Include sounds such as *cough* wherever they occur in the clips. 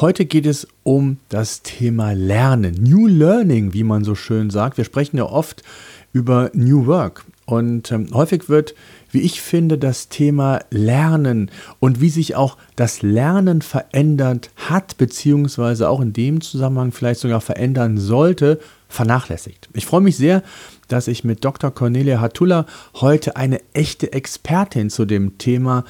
Heute geht es um das Thema Lernen, New Learning, wie man so schön sagt. Wir sprechen ja oft über New Work und ähm, häufig wird, wie ich finde, das Thema Lernen und wie sich auch das Lernen verändert hat, beziehungsweise auch in dem Zusammenhang vielleicht sogar verändern sollte, vernachlässigt. Ich freue mich sehr, dass ich mit Dr. Cornelia Hatula heute eine echte Expertin zu dem Thema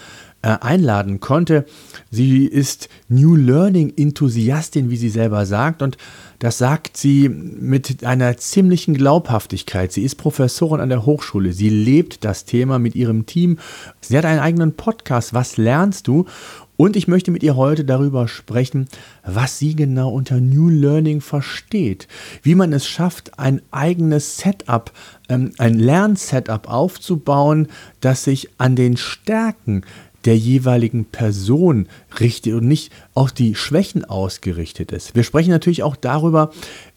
einladen konnte. Sie ist New Learning Enthusiastin, wie sie selber sagt, und das sagt sie mit einer ziemlichen Glaubhaftigkeit. Sie ist Professorin an der Hochschule. Sie lebt das Thema mit ihrem Team. Sie hat einen eigenen Podcast. Was lernst du? Und ich möchte mit ihr heute darüber sprechen, was sie genau unter New Learning versteht, wie man es schafft, ein eigenes Setup, ähm, ein Lernsetup aufzubauen, das sich an den Stärken der jeweiligen Person richtet und nicht auf die Schwächen ausgerichtet ist. Wir sprechen natürlich auch darüber,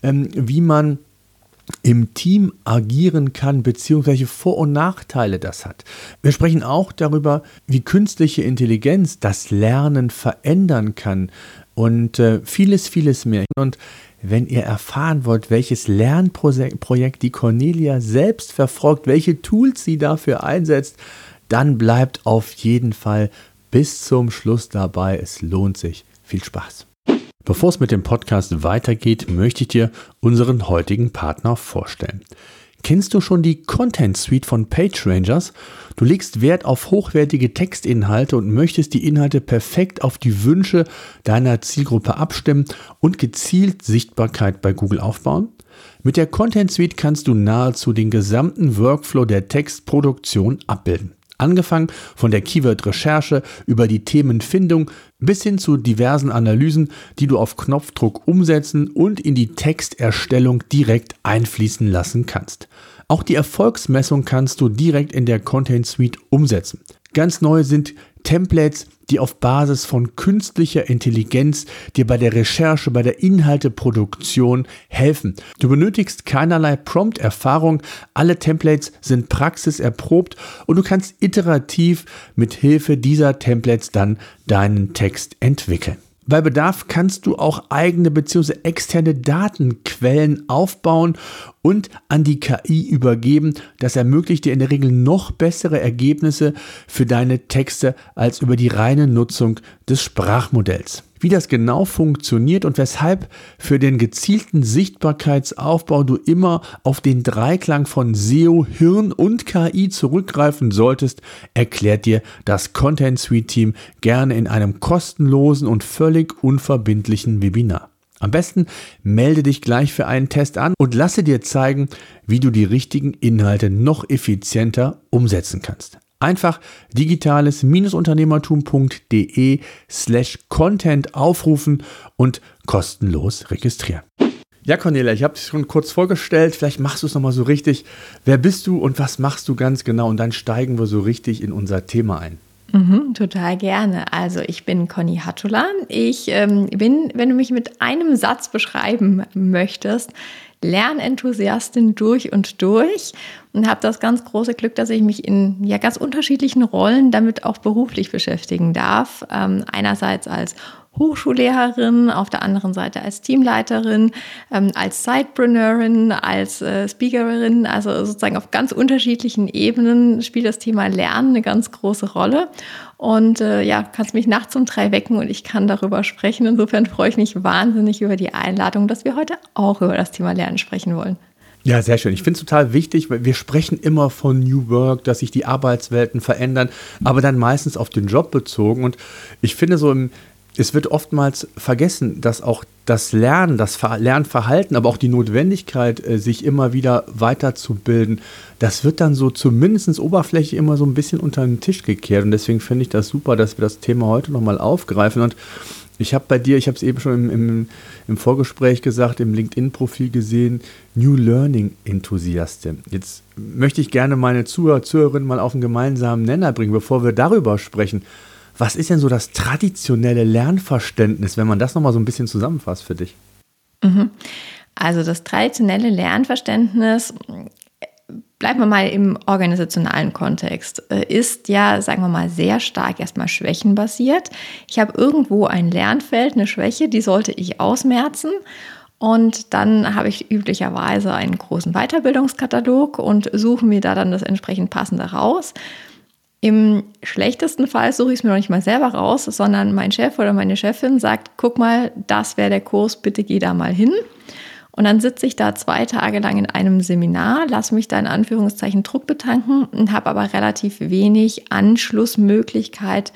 ähm, wie man im Team agieren kann, beziehungsweise Vor- und Nachteile das hat. Wir sprechen auch darüber, wie künstliche Intelligenz das Lernen verändern kann und äh, vieles, vieles mehr. Und wenn ihr erfahren wollt, welches Lernprojekt die Cornelia selbst verfolgt, welche Tools sie dafür einsetzt, dann bleibt auf jeden Fall bis zum Schluss dabei. Es lohnt sich. Viel Spaß. Bevor es mit dem Podcast weitergeht, möchte ich dir unseren heutigen Partner vorstellen. Kennst du schon die Content Suite von PageRangers? Du legst Wert auf hochwertige Textinhalte und möchtest die Inhalte perfekt auf die Wünsche deiner Zielgruppe abstimmen und gezielt Sichtbarkeit bei Google aufbauen? Mit der Content Suite kannst du nahezu den gesamten Workflow der Textproduktion abbilden. Angefangen von der Keyword-Recherche über die Themenfindung bis hin zu diversen Analysen, die du auf Knopfdruck umsetzen und in die Texterstellung direkt einfließen lassen kannst. Auch die Erfolgsmessung kannst du direkt in der Content Suite umsetzen. Ganz neu sind Templates, die auf Basis von künstlicher Intelligenz dir bei der Recherche, bei der Inhalteproduktion helfen. Du benötigst keinerlei Prompt-Erfahrung, alle Templates sind praxiserprobt und du kannst iterativ mit Hilfe dieser Templates dann deinen Text entwickeln. Bei Bedarf kannst du auch eigene bzw. externe Datenquellen aufbauen und an die KI übergeben. Das ermöglicht dir in der Regel noch bessere Ergebnisse für deine Texte als über die reine Nutzung des Sprachmodells. Wie das genau funktioniert und weshalb für den gezielten Sichtbarkeitsaufbau du immer auf den Dreiklang von SEO, Hirn und KI zurückgreifen solltest, erklärt dir das Content Suite Team gerne in einem kostenlosen und völlig unverbindlichen Webinar. Am besten melde dich gleich für einen Test an und lasse dir zeigen, wie du die richtigen Inhalte noch effizienter umsetzen kannst. Einfach digitales-unternehmertum.de slash content aufrufen und kostenlos registrieren. Ja, Cornelia, ich habe dich schon kurz vorgestellt. Vielleicht machst du es nochmal so richtig. Wer bist du und was machst du ganz genau? Und dann steigen wir so richtig in unser Thema ein. Mhm, total gerne. Also ich bin Conny Hattula. Ich ähm, bin, wenn du mich mit einem Satz beschreiben möchtest, Lernenthusiastin durch und durch und habe das ganz große Glück, dass ich mich in ja ganz unterschiedlichen Rollen damit auch beruflich beschäftigen darf. Ähm, einerseits als Hochschullehrerin, auf der anderen Seite als Teamleiterin, ähm, als Sidepreneurin, als äh, Speakerin, also sozusagen auf ganz unterschiedlichen Ebenen spielt das Thema Lernen eine ganz große Rolle. Und äh, ja, kannst mich nachts um drei wecken und ich kann darüber sprechen. Insofern freue ich mich wahnsinnig über die Einladung, dass wir heute auch über das Thema Lernen sprechen wollen. Ja, sehr schön. Ich finde es total wichtig, weil wir sprechen immer von New Work, dass sich die Arbeitswelten verändern, aber dann meistens auf den Job bezogen. Und ich finde so im, es wird oftmals vergessen, dass auch das Lernen, das Lernverhalten, aber auch die Notwendigkeit, äh, sich immer wieder weiterzubilden, das wird dann so zumindest oberflächlich immer so ein bisschen unter den Tisch gekehrt. Und deswegen finde ich das super, dass wir das Thema heute nochmal aufgreifen. Und Ich habe bei dir, ich habe es eben schon im, im, im, Vorgespräch gesagt, im LinkedIn-Profil gesehen, New Learning Enthusiastin. Jetzt möchte ich gerne meine Zuhörer, Zuhörerinnen mal auf einen gemeinsamen Nenner bringen, bevor wir darüber sprechen. Was ist denn so das traditionelle Lernverständnis, wenn man das nochmal so ein bisschen zusammenfasst für dich? Mhm. Also das traditionelle Lernverständnis bleiben wir mal im organisationalen Kontext, äh, ist ja, sagen wir mal, sehr stark erstmal schwächenbasiert. Ich habe irgendwo ein Lernfeld, eine Schwäche, die sollte ich ausmerzen. Und dann habe ich üblicherweise einen großen Weiterbildungskatalog und suche mir da dann das entsprechend passende raus. Im schlechtesten Fall suche ich es mir noch nicht mal selber raus, sondern mein Chef oder meine Chefin sagt, guck mal, das wäre der Kurs, bitte geh da mal hin. Und dann sitze ich da zwei Tage lang in einem Seminar, lasse mich da in Anführungszeichen Druck betanken und habe aber relativ wenig Anschlussmöglichkeit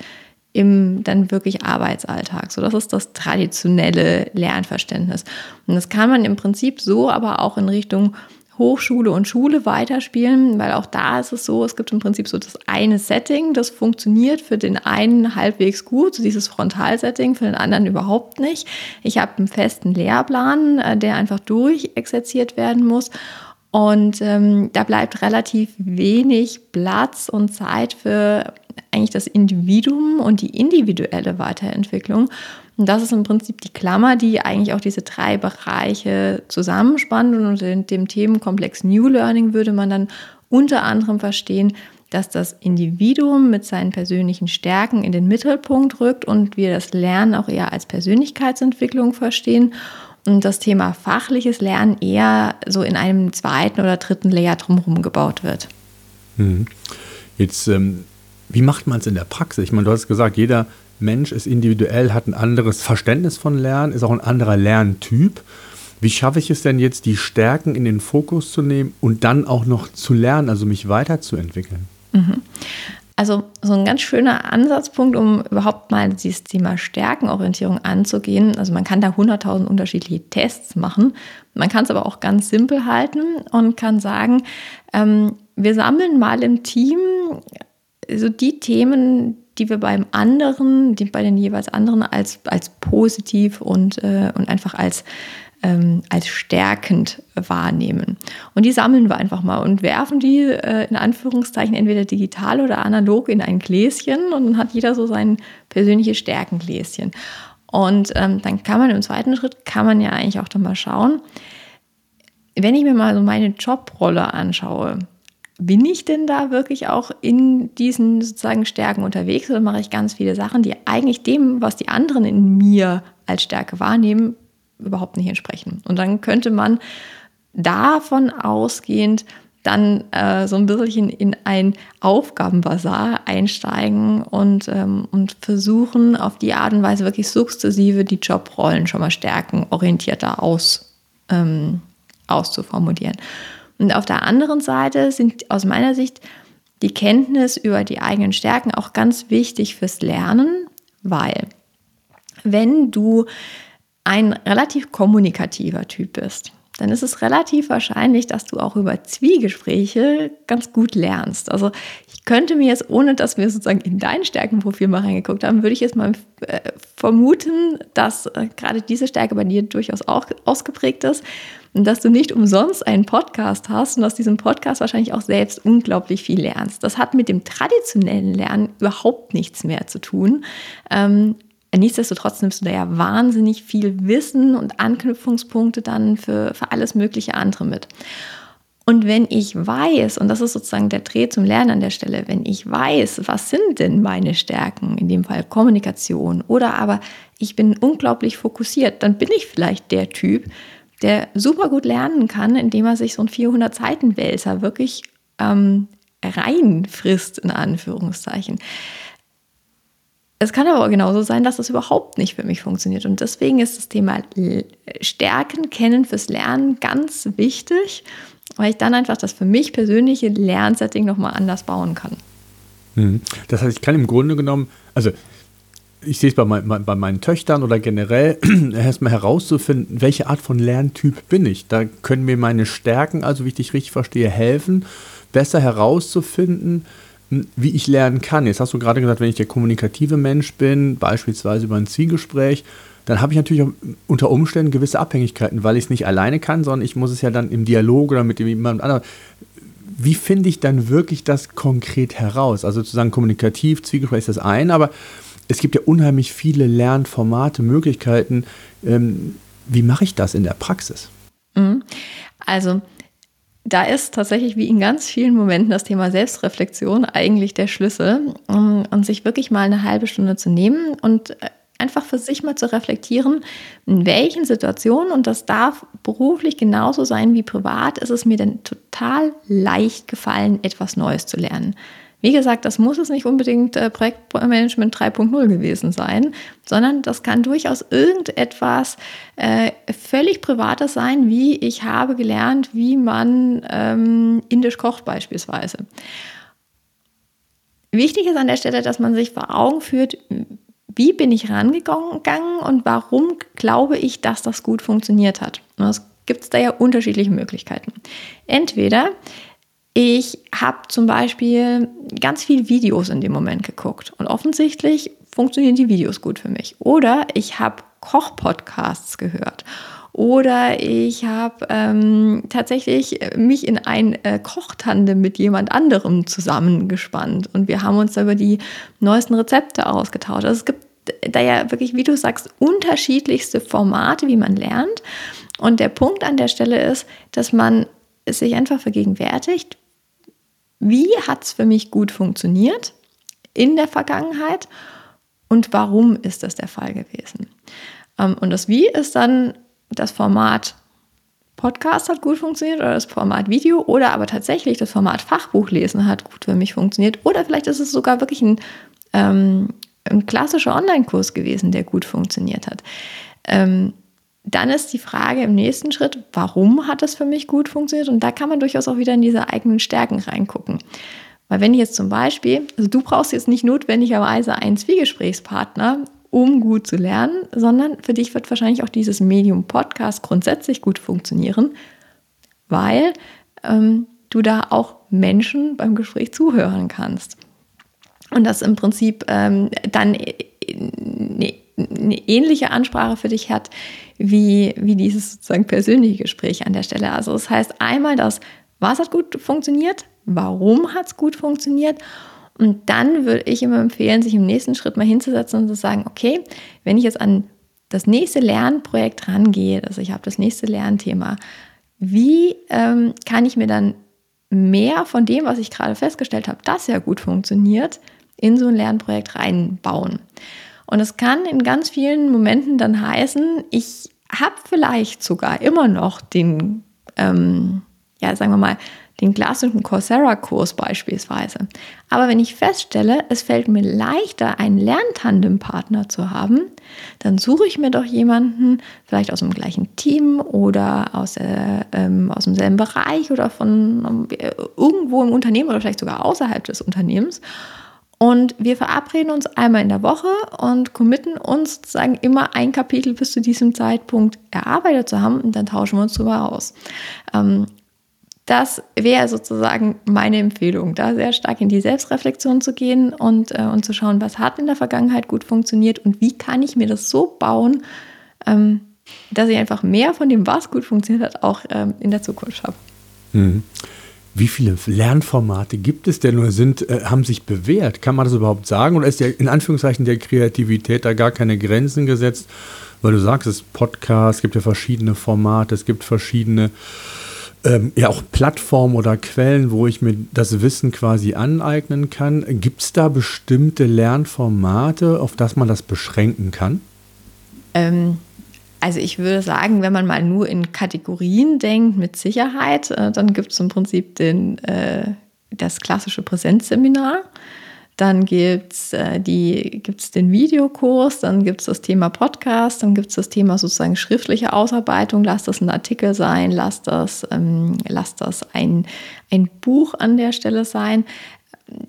im dann wirklich Arbeitsalltag. So, das ist das traditionelle Lernverständnis. Und das kann man im Prinzip so aber auch in Richtung Hochschule und Schule weiterspielen, weil auch da ist es so, es gibt im Prinzip so das eine Setting, das funktioniert für den einen halbwegs gut, so dieses Frontalsetting, für den anderen überhaupt nicht. Ich habe einen festen Lehrplan, äh, der einfach durchexerziert werden muss. Und ähm, da bleibt relativ wenig Platz und Zeit für eigentlich das Individuum und die individuelle Weiterentwicklung. Und das ist im Prinzip die Klammer, die eigentlich auch diese drei Bereiche zusammenspannt. Und in dem Themenkomplex New Learning würde man dann unter anderem verstehen, dass das Individuum mit seinen persönlichen Stärken in den Mittelpunkt rückt und wir das Lernen auch eher als Persönlichkeitsentwicklung verstehen und das Thema fachliches Lernen eher so in einem zweiten oder dritten Layer drumherum gebaut wird. Mhm. Jetzt, ähm, wie macht man es in der Praxis? Ich meine, du hast gesagt, jeder Mensch ist individuell, hat ein anderes Verständnis von Lernen, ist auch ein anderer Lerntyp. Wie schaffe ich es denn jetzt, die Stärken in den Fokus zu nehmen und dann auch noch zu lernen, also mich weiterzuentwickeln? Mhm. Also so ein ganz schöner Ansatzpunkt, um überhaupt mal dieses Thema Stärkenorientierung anzugehen. Also man kann da 100.000 unterschiedliche Tests machen. Man kann es aber auch ganz simpel halten und kann sagen, ähm, wir sammeln mal im Team so die Themen, die wir beim anderen, die bei den jeweils anderen als, als positiv und, äh, und einfach als, ähm, als stärkend wahrnehmen. Und die sammeln wir einfach mal und werfen die äh, in Anführungszeichen entweder digital oder analog in ein Gläschen und dann hat jeder so sein persönliches Stärkengläschen. Und ähm, dann kann man im zweiten Schritt, kann man ja eigentlich auch dann mal schauen, wenn ich mir mal so meine Jobrolle anschaue, bin ich denn da wirklich auch in diesen sozusagen Stärken unterwegs oder mache ich ganz viele Sachen, die eigentlich dem, was die anderen in mir als Stärke wahrnehmen, überhaupt nicht entsprechen? Und dann könnte man davon ausgehend dann äh, so ein bisschen in ein Aufgabenbasar einsteigen und, ähm, und versuchen, auf die Art und Weise wirklich sukzessive die Jobrollen schon mal stärken, orientierter aus, ähm, auszuformulieren. Und auf der anderen Seite sind aus meiner Sicht die Kenntnis über die eigenen Stärken auch ganz wichtig fürs Lernen, weil wenn du ein relativ kommunikativer Typ bist, dann ist es relativ wahrscheinlich, dass du auch über Zwiegespräche ganz gut lernst. Also ich könnte mir jetzt, ohne dass wir sozusagen in dein Stärkenprofil mal reingeguckt haben, würde ich jetzt mal äh, vermuten, dass äh, gerade diese Stärke bei dir durchaus auch ausgeprägt ist und dass du nicht umsonst einen Podcast hast und aus diesem Podcast wahrscheinlich auch selbst unglaublich viel lernst. Das hat mit dem traditionellen Lernen überhaupt nichts mehr zu tun. Ähm, nichtsdestotrotz nimmst du da ja wahnsinnig viel Wissen und Anknüpfungspunkte dann für, für alles mögliche andere mit. Und wenn ich weiß, und das ist sozusagen der Dreh zum Lernen an der Stelle, wenn ich weiß, was sind denn meine Stärken, in dem Fall Kommunikation, oder aber ich bin unglaublich fokussiert, dann bin ich vielleicht der Typ, der super gut lernen kann, indem er sich so ein 400-Seiten-Wälzer wirklich ähm, reinfrisst, in Anführungszeichen. Es kann aber genauso sein, dass das überhaupt nicht für mich funktioniert. Und deswegen ist das Thema Stärken kennen fürs Lernen ganz wichtig, weil ich dann einfach das für mich persönliche Lernsetting nochmal anders bauen kann. Mhm. Das heißt, ich kann im Grunde genommen, also ich sehe es bei, mein, bei, meinen Töchtern oder generell, *clears throat* erstmal herauszufinden, welche Art von Lerntyp bin ich. Da können mir meine Stärken, also wie ich dich richtig verstehe, helfen, besser herauszufinden, wie ich lernen kann. Jetzt hast du gerade gesagt, wenn ich der kommunikative Mensch bin, beispielsweise über ein Zwiegespräch, dann habe ich natürlich unter Umständen gewisse Abhängigkeiten, weil ich es nicht alleine kann, sondern ich muss es ja dann im Dialog oder mit jemand anderem. Wie finde ich dann wirklich das konkret heraus? Also zu sagen, kommunikativ, Zwiegespräch ist das eine, aber es gibt ja unheimlich viele Lernformate, Möglichkeiten. Ähm, wie mache ich das in der Praxis? Mhm. Also da ist tatsächlich wie in ganz vielen Momenten das Thema Selbstreflexion eigentlich der Schlüssel, um, um sich wirklich mal eine halbe Stunde zu nehmen und äh, einfach für sich mal zu reflektieren, in welchen Situationen, und das darf beruflich genauso sein wie privat, ist es mir denn total leicht gefallen, etwas Neues zu lernen. Wie gesagt, das muss es nicht unbedingt äh, Projektmanagement 3.0 gewesen sein, sondern das kann durchaus irgendetwas äh, völlig Privates sein, wie ich habe gelernt, wie man ähm, indisch kocht beispielsweise. Wichtig ist an der Stelle, dass man sich vor Augen führt, wie bin ich rangegangen und warum glaube ich, dass das gut funktioniert hat. Und es gibt da ja unterschiedliche Möglichkeiten. Entweder ich habe zum Beispiel ganz viele Videos in dem Moment geguckt und offensichtlich funktionieren die Videos gut für mich. Oder ich habe Kochpodcasts gehört. Oder ich habe ähm, tatsächlich mich in ein äh, Kochtandem mit jemand anderem zusammengespannt und wir haben uns über die neuesten Rezepte ausgetauscht. Also es gibt da ja wirklich, wie du sagst, unterschiedlichste Formate, wie man lernt. Und der Punkt an der Stelle ist, dass man sich einfach vergegenwärtigt, wie hat es für mich gut funktioniert in der Vergangenheit und warum ist das der Fall gewesen. Ähm, und das Wie ist dann das Format Podcast hat gut funktioniert oder das Format Video oder aber tatsächlich das Format Fachbuch lesen hat gut für mich funktioniert oder vielleicht ist es sogar wirklich ein, ähm, ein klassischer Online-Kurs gewesen, der gut funktioniert hat. Ähm, dann ist die Frage im nächsten Schritt, warum hat das für mich gut funktioniert? Und da kann man durchaus auch wieder in diese eigenen Stärken reingucken. Weil wenn ich jetzt zum Beispiel, also du brauchst jetzt nicht notwendigerweise einen Zwiegesprächspartner, um gut zu lernen, sondern für dich wird wahrscheinlich auch dieses Medium Podcast grundsätzlich gut funktionieren, weil ähm, du da auch Menschen beim Gespräch zuhören kannst. Und das im Prinzip ähm, dann eine, eine ähnliche Ansprache für dich hat, wie, wie dieses sozusagen persönliche Gespräch an der Stelle. Also das heißt einmal das, was hat gut funktioniert, warum hat es gut funktioniert und dann würde ich immer empfehlen, sich im nächsten Schritt mal hinzusetzen und zu sagen, okay, wenn ich jetzt an das nächste Lernprojekt rangehe, also ich habe das nächste Lernthema, wie ähm, kann ich mir dann mehr von dem, was ich gerade festgestellt habe, das ja gut funktioniert, in so ein Lernprojekt reinbauen? Und es kann in ganz vielen Momenten dann heißen, ich habe vielleicht sogar immer noch den, ähm, ja, sagen wir mal, den klassischen Coursera-Kurs beispielsweise. Aber wenn ich feststelle, es fällt mir leichter, einen Lerntandem-Partner zu haben, dann suche ich mir doch jemanden, vielleicht aus dem gleichen Team oder aus, äh, ähm, aus demselben Bereich oder von äh, irgendwo im Unternehmen oder vielleicht sogar außerhalb des Unternehmens und wir verabreden uns einmal in der Woche und committen uns sozusagen immer ein Kapitel bis zu diesem Zeitpunkt erarbeitet zu haben und dann tauschen wir uns darüber aus. Ähm, das wäre sozusagen meine Empfehlung, da sehr stark in die Selbstreflexion zu gehen und, äh, und zu schauen, was hat in der Vergangenheit gut funktioniert und wie kann ich mir das so bauen, ähm, dass ich einfach mehr von dem, was gut funktioniert hat, auch ähm, in der Zukunft habe. Mhm. Wie viele Lernformate gibt es denn oder sind, äh, haben sich bewährt? Kann man das überhaupt sagen? Oder ist ja in Anführungszeichen der Kreativität da gar keine Grenzen gesetzt? Weil du sagst, es ist Podcast, es gibt ja verschiedene Formate, es gibt verschiedene ähm, ja auch Plattformen oder Quellen, wo ich mir das Wissen quasi aneignen kann. Gibt es da bestimmte Lernformate, auf das man das beschränken kann? Ähm, also ich würde sagen, wenn man mal nur in Kategorien denkt, mit Sicherheit, äh, dann gibt es im Prinzip den, äh, das klassische Präsenzseminar. Dann gibt es äh, den Videokurs, dann gibt es das Thema Podcast, dann gibt es das Thema sozusagen schriftliche Ausarbeitung. Lass das ein Artikel sein, lass das, ähm, lass das ein, ein Buch an der Stelle sein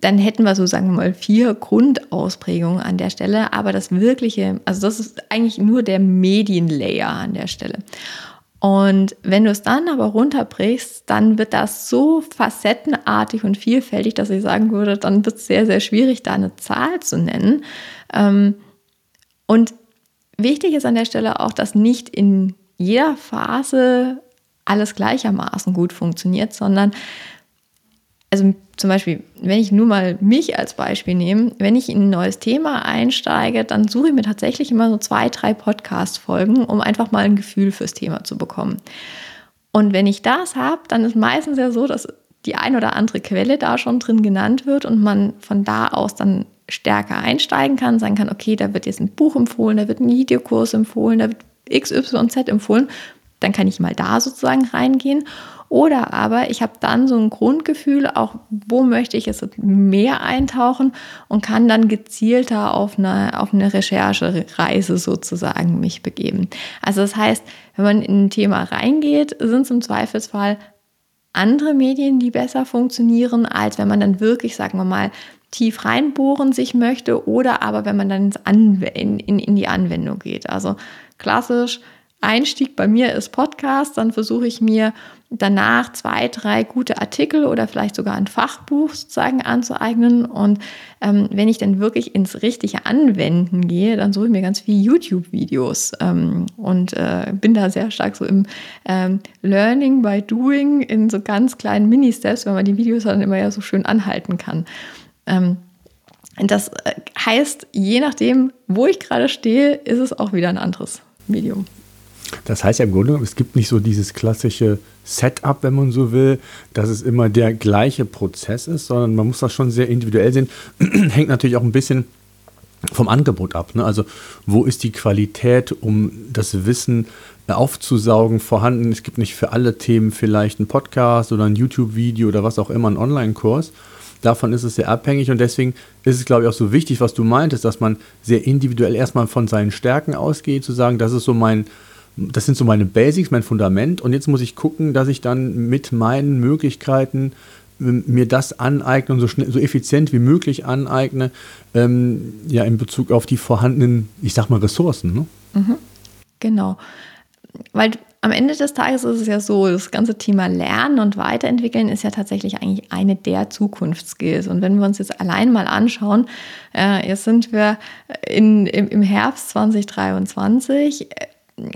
dann hätten wir so, sagen wir mal, vier Grundausprägungen an der Stelle. Aber das wirkliche, also das ist eigentlich nur der Medienlayer an der Stelle. Und wenn du es dann aber runterbrichst, dann wird das so facettenartig und vielfältig, dass ich sagen würde, dann wird es sehr, sehr schwierig, da eine Zahl zu nennen. Ähm, und wichtig ist an der Stelle auch, dass nicht in jeder Phase alles gleichermaßen gut funktioniert, sondern also zum Beispiel, wenn ich nur mal mich als Beispiel nehme, wenn ich in ein neues Thema einsteige, dann suche ich mir tatsächlich immer so zwei, drei Podcast-Folgen, um einfach mal ein Gefühl fürs Thema zu bekommen. Und wenn ich das habe, dann ist meistens ja so, dass die ein oder andere Quelle da schon drin genannt wird und man von da aus dann stärker einsteigen kann, sagen kann, okay, da wird jetzt ein Buch empfohlen, da wird ein Videokurs empfohlen, da wird XYZ empfohlen, dann kann ich mal da sozusagen reingehen. Oder aber ich habe dann so ein Grundgefühl, auch wo möchte ich jetzt mehr eintauchen und kann dann gezielter auf eine, auf eine Recherchereise sozusagen mich begeben. Also das heißt, wenn man in ein Thema reingeht, sind es im Zweifelsfall andere Medien, die besser funktionieren, als wenn man dann wirklich, sagen wir mal, tief reinbohren sich möchte oder aber wenn man dann in, in, in die Anwendung geht. Also klassisch Einstieg bei mir ist Podcast, dann versuche ich mir danach zwei, drei gute Artikel oder vielleicht sogar ein Fachbuch sozusagen anzueignen. Und ähm, wenn ich dann wirklich ins richtige Anwenden gehe, dann suche ich mir ganz viele YouTube-Videos ähm, und äh, bin da sehr stark so im ähm, Learning by Doing in so ganz kleinen Mini-Steps, weil man die Videos dann immer ja so schön anhalten kann. Ähm, das äh, heißt, je nachdem, wo ich gerade stehe, ist es auch wieder ein anderes Medium. Das heißt ja im Grunde, es gibt nicht so dieses klassische Setup, wenn man so will, dass es immer der gleiche Prozess ist, sondern man muss das schon sehr individuell sehen. *clears throat* Hängt natürlich auch ein bisschen vom Angebot ab. Ne? Also wo ist die Qualität, um das Wissen aufzusaugen, vorhanden? Es gibt nicht für alle Themen vielleicht einen Podcast oder ein YouTube-Video oder was auch immer, einen Online-Kurs. Davon ist es sehr abhängig und deswegen ist es, glaube ich, auch so wichtig, was du meintest, dass man sehr individuell erstmal von seinen Stärken ausgeht, zu sagen, das ist so mein, das sind so meine Basics, mein Fundament. Und jetzt muss ich gucken, dass ich dann mit meinen Möglichkeiten ähm, mir das aneigne und so, schnell, so effizient wie möglich aneigne, ähm, ja, in Bezug auf die vorhandenen, ich sag mal, Ressourcen. Ne? Mhm. Genau. Weil am Ende des Tages ist es ja so, das ganze Thema Lernen und Weiterentwickeln ist ja tatsächlich eigentlich eine der Zukunftsskills. Und wenn wir uns jetzt allein mal anschauen, äh, jetzt sind wir in, im, im Herbst 2023,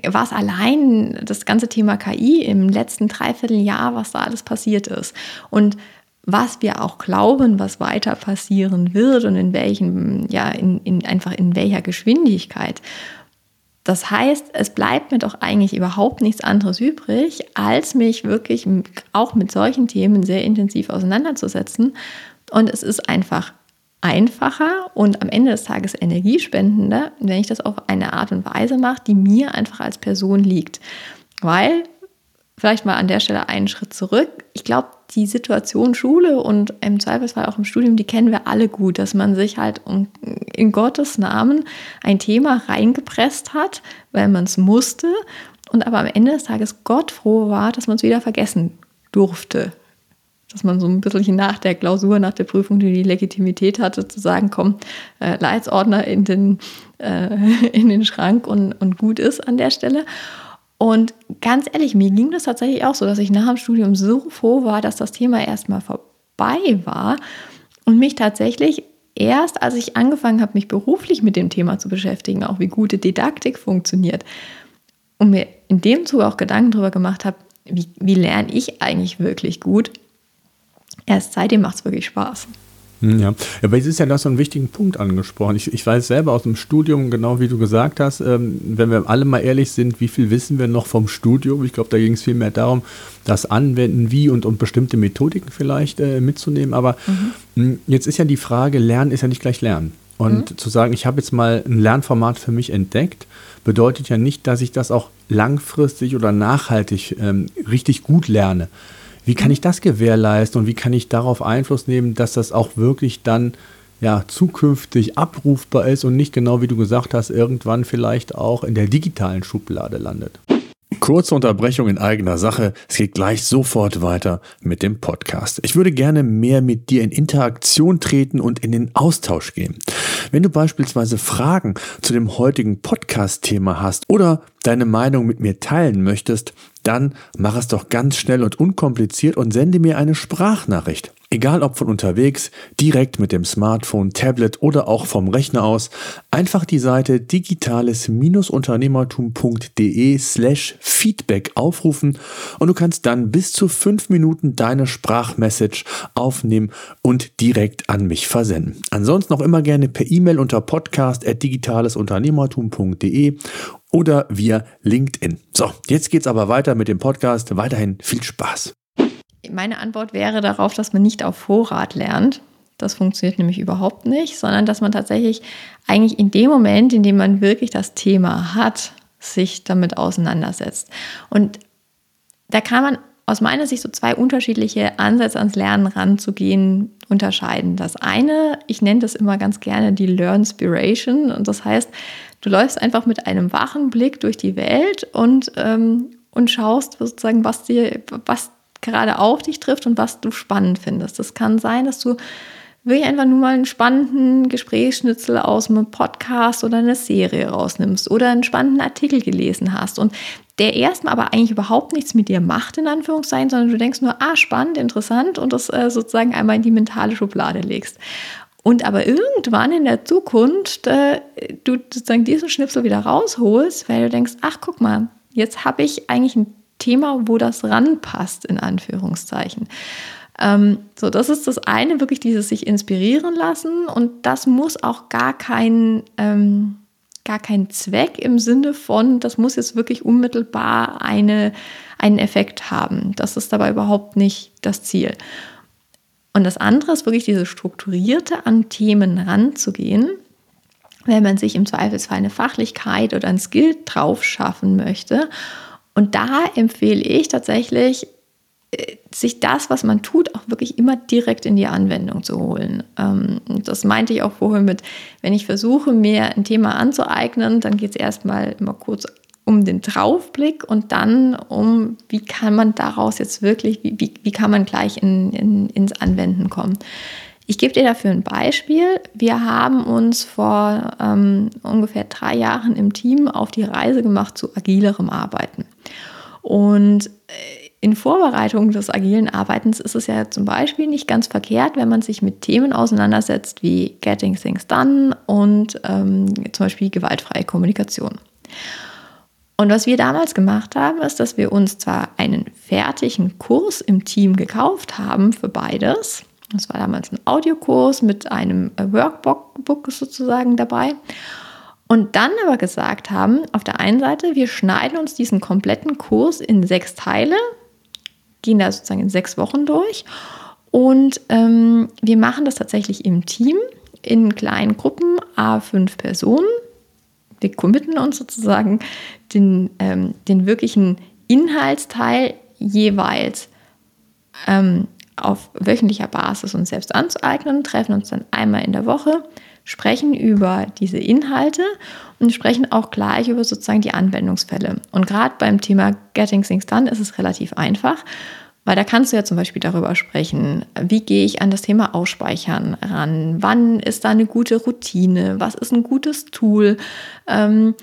was allein das ganze Thema KI im letzten Dreivierteljahr, was da alles passiert ist. Und was wir auch glauben, was weiter passieren wird und in welchem, ja, in, in einfach in welcher Geschwindigkeit. Das heißt, es bleibt mir doch eigentlich überhaupt nichts anderes übrig, als mich wirklich auch mit solchen Themen sehr intensiv auseinanderzusetzen. Und es ist einfach einfacher und am Ende des Tages energiespendender, wenn ich das auf eine Art und Weise mache, die mir einfach als Person liegt. Weil, vielleicht mal an der Stelle einen Schritt zurück, ich glaube, die Situation Schule und im Zweifelsfall auch im Studium, die kennen wir alle gut, dass man sich halt in Gottes Namen ein Thema reingepresst hat, weil man es musste und aber am Ende des Tages Gott froh war, dass man es wieder vergessen durfte, dass man so ein bisschen nach der Klausur, nach der Prüfung die, die Legitimität hatte, zu sagen, komm, äh, Leitsordner in den, äh, *laughs* in den Schrank und, und gut ist an der Stelle. Und ganz ehrlich, mir ging das tatsächlich auch so, dass ich nach dem Studium so froh war, dass das Thema erstmal vorbei war und mich tatsächlich erst, als ich angefangen habe, mich beruflich mit dem Thema zu beschäftigen, auch wie gute Didaktik funktioniert, und mir in dem Zug auch Gedanken darüber gemacht habe, wie, wie lerne ich eigentlich wirklich gut, erst seitdem macht es wirklich Spaß. Hm, ja, aber jetzt ist ja noch so einen wichtigen Punkt angesprochen. Ich, ich weiß selber aus dem Studium, genau wie du gesagt hast, ähm, wenn wir alle mal ehrlich sind, wie viel wissen wir noch vom Studium? Ich glaube, da ging es viel mehr darum, das Anwenden, wie und, und bestimmte Methodiken vielleicht äh, mitzunehmen. Aber mhm. Hm, jetzt ist ja die Frage, Lernen ist ja nicht gleich Lernen. Und mhm. zu sagen, ich habe jetzt mal ein Lernformat für mich entdeckt, bedeutet ja nicht, dass ich das auch langfristig oder nachhaltig ähm, richtig gut lerne. Wie kann ich das gewährleisten und wie kann ich darauf Einfluss nehmen, dass das auch wirklich dann ja, zukünftig abrufbar ist und nicht genau wie du gesagt hast, irgendwann vielleicht auch in der digitalen Schublade landet? Kurze Unterbrechung in eigener Sache. Es geht gleich sofort weiter mit dem Podcast. Ich würde gerne mehr mit dir in Interaktion treten und in den Austausch gehen. Wenn du beispielsweise Fragen zu dem heutigen Podcast-Thema hast oder deine Meinung mit mir teilen möchtest, dann mach es doch ganz schnell und unkompliziert und sende mir eine Sprachnachricht. Egal ob von unterwegs, direkt mit dem Smartphone, Tablet oder auch vom Rechner aus, einfach die Seite digitales-unternehmertum.de slash Feedback aufrufen und du kannst dann bis zu fünf Minuten deine Sprachmessage aufnehmen und direkt an mich versenden. Ansonsten noch immer gerne per E-Mail unter podcast.digitalesunternehmertum.de oder via LinkedIn. So, jetzt geht's aber weiter mit dem Podcast. Weiterhin viel Spaß. Meine Antwort wäre darauf, dass man nicht auf Vorrat lernt. Das funktioniert nämlich überhaupt nicht, sondern dass man tatsächlich eigentlich in dem Moment, in dem man wirklich das Thema hat, sich damit auseinandersetzt. Und da kann man aus meiner Sicht so zwei unterschiedliche Ansätze ans Lernen ranzugehen unterscheiden. Das eine, ich nenne das immer ganz gerne die Learnspiration. Und das heißt, du läufst einfach mit einem wachen Blick durch die Welt und, ähm, und schaust sozusagen, was dir, was gerade auf dich trifft und was du spannend findest. Das kann sein, dass du wirklich einfach nur mal einen spannenden Gesprächsschnitzel aus einem Podcast oder einer Serie rausnimmst oder einen spannenden Artikel gelesen hast und der erstmal aber eigentlich überhaupt nichts mit dir macht, in Anführungszeichen, sondern du denkst nur, ah, spannend, interessant und das äh, sozusagen einmal in die mentale Schublade legst. Und aber irgendwann in der Zukunft äh, du sozusagen diesen Schnipsel wieder rausholst, weil du denkst, ach, guck mal, jetzt habe ich eigentlich ein Thema, wo das ranpasst, in Anführungszeichen. Ähm, so, das ist das eine, wirklich dieses sich inspirieren lassen und das muss auch gar kein, ähm, gar kein Zweck im Sinne von, das muss jetzt wirklich unmittelbar eine, einen Effekt haben. Das ist dabei überhaupt nicht das Ziel. Und das andere ist wirklich diese strukturierte an Themen ranzugehen, wenn man sich im Zweifelsfall eine Fachlichkeit oder ein Skill drauf schaffen möchte und da empfehle ich tatsächlich, sich das, was man tut, auch wirklich immer direkt in die Anwendung zu holen. Ähm, das meinte ich auch vorhin mit, wenn ich versuche, mir ein Thema anzueignen, dann geht es erstmal immer kurz um den Draufblick und dann um, wie kann man daraus jetzt wirklich, wie, wie, wie kann man gleich in, in, ins Anwenden kommen. Ich gebe dir dafür ein Beispiel. Wir haben uns vor ähm, ungefähr drei Jahren im Team auf die Reise gemacht zu agilerem Arbeiten. Und äh, in Vorbereitung des agilen Arbeitens ist es ja zum Beispiel nicht ganz verkehrt, wenn man sich mit Themen auseinandersetzt wie Getting Things Done und ähm, zum Beispiel gewaltfreie Kommunikation. Und was wir damals gemacht haben, ist, dass wir uns zwar einen fertigen Kurs im Team gekauft haben für beides, das war damals ein Audiokurs mit einem äh, Workbook sozusagen dabei. Und dann aber gesagt haben, auf der einen Seite, wir schneiden uns diesen kompletten Kurs in sechs Teile, gehen da sozusagen in sechs Wochen durch. Und ähm, wir machen das tatsächlich im Team, in kleinen Gruppen, a fünf Personen. Wir committen uns sozusagen den, ähm, den wirklichen Inhaltsteil jeweils ähm, auf wöchentlicher Basis uns selbst anzueignen, treffen uns dann einmal in der Woche, sprechen über diese Inhalte und sprechen auch gleich über sozusagen die Anwendungsfälle. Und gerade beim Thema Getting Things Done ist es relativ einfach, weil da kannst du ja zum Beispiel darüber sprechen, wie gehe ich an das Thema Ausspeichern ran, wann ist da eine gute Routine, was ist ein gutes Tool. Ähm,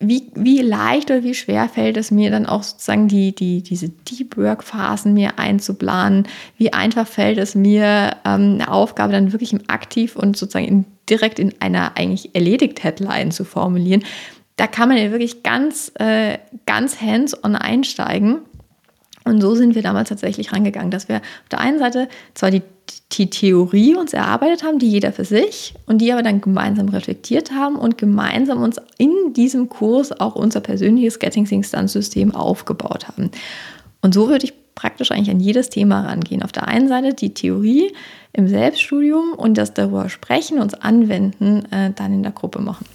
wie, wie leicht oder wie schwer fällt es mir dann auch sozusagen die, die, diese Deep Work-Phasen mir einzuplanen? Wie einfach fällt es mir, ähm, eine Aufgabe dann wirklich im Aktiv und sozusagen in, direkt in einer eigentlich erledigt Headline zu formulieren? Da kann man ja wirklich ganz, äh, ganz hands-on einsteigen. Und so sind wir damals tatsächlich rangegangen, dass wir auf der einen Seite zwar die die Theorie uns erarbeitet haben, die jeder für sich und die aber dann gemeinsam reflektiert haben und gemeinsam uns in diesem Kurs auch unser persönliches Getting Things Done System aufgebaut haben. Und so würde ich praktisch eigentlich an jedes Thema rangehen. Auf der einen Seite die Theorie im Selbststudium und das darüber sprechen, uns anwenden, äh, dann in der Gruppe machen.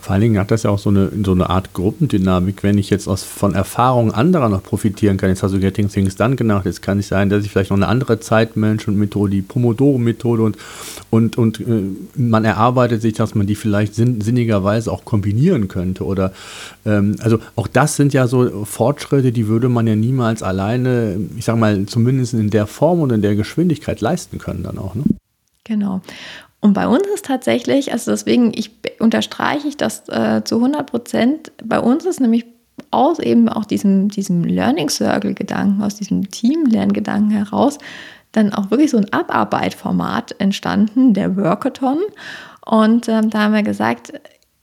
Vor allen Dingen hat das ja auch so eine, so eine Art Gruppendynamik, wenn ich jetzt aus, von Erfahrungen anderer noch profitieren kann. Jetzt hast du Getting Things Done gemacht, jetzt kann es sein, dass ich vielleicht noch eine andere Zeitmanagement-Methode, die Pomodoro-Methode und, und, und äh, man erarbeitet sich, dass man die vielleicht sinn, sinnigerweise auch kombinieren könnte. Oder ähm, also auch das sind ja so Fortschritte, die würde man ja niemals alleine, ich sag mal, zumindest in der Form und in der Geschwindigkeit leisten können dann auch. Ne? Genau. Und bei uns ist tatsächlich, also deswegen ich, unterstreiche ich das äh, zu 100 Prozent, bei uns ist nämlich aus eben auch diesem, diesem Learning Circle-Gedanken, aus diesem Team-Lerngedanken heraus, dann auch wirklich so ein Abarbeitformat entstanden, der Workathon. Und ähm, da haben wir gesagt,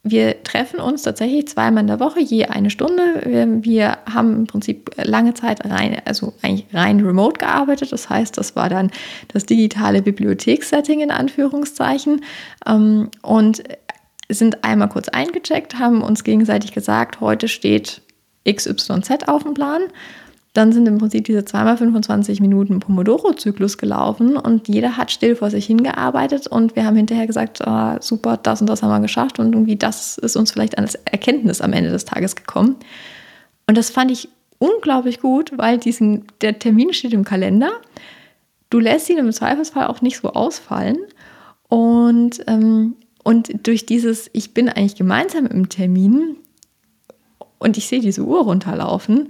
wir treffen uns tatsächlich zweimal in der Woche, je eine Stunde. Wir, wir, haben im Prinzip lange Zeit rein, also eigentlich rein remote gearbeitet. Das heißt, das war dann das digitale Bibliothekssetting in Anführungszeichen. Ähm, und sind einmal kurz eingecheckt, haben uns gegenseitig gesagt, heute steht XYZ auf dem Plan. Dann sind im Prinzip diese zweimal 25 Minuten Pomodoro-Zyklus gelaufen und jeder hat still vor sich hingearbeitet und wir haben hinterher gesagt, oh, super, das und das haben wir geschafft und irgendwie das ist uns vielleicht als Erkenntnis am Ende des Tages gekommen. Und das fand ich unglaublich gut, weil diesen, der Termin steht im Kalender. Du lässt ihn im Zweifelsfall auch nicht so ausfallen. Und, ähm, und durch dieses, ich bin eigentlich gemeinsam im Termin und ich sehe diese Uhr runterlaufen,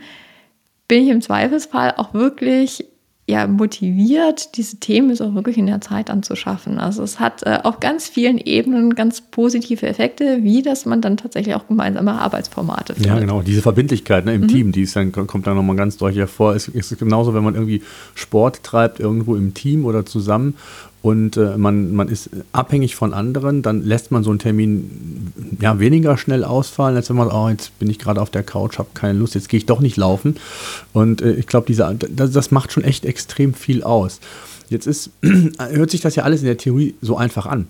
bin ich im Zweifelsfall auch wirklich ja, motiviert, diese Themen auch wirklich in der Zeit anzuschaffen. Also es hat äh, auf ganz vielen Ebenen ganz positive Effekte, wie dass man dann tatsächlich auch gemeinsame Arbeitsformate findet. Ja, genau. Diese Verbindlichkeit ne, im mhm. Team, die ist dann, kommt dann nochmal ganz deutlich hervor. Es ist genauso, wenn man irgendwie Sport treibt, irgendwo im Team oder zusammen und äh, man, man ist abhängig von anderen, dann lässt man so einen Termin ja, weniger schnell ausfallen, als wenn man, oh, jetzt bin ich gerade auf der Couch, habe keine Lust, jetzt gehe ich doch nicht laufen. Und äh, ich glaube, das, das macht schon echt extrem viel aus. Jetzt ist, *clears throat* hört sich das ja alles in der Theorie so einfach an.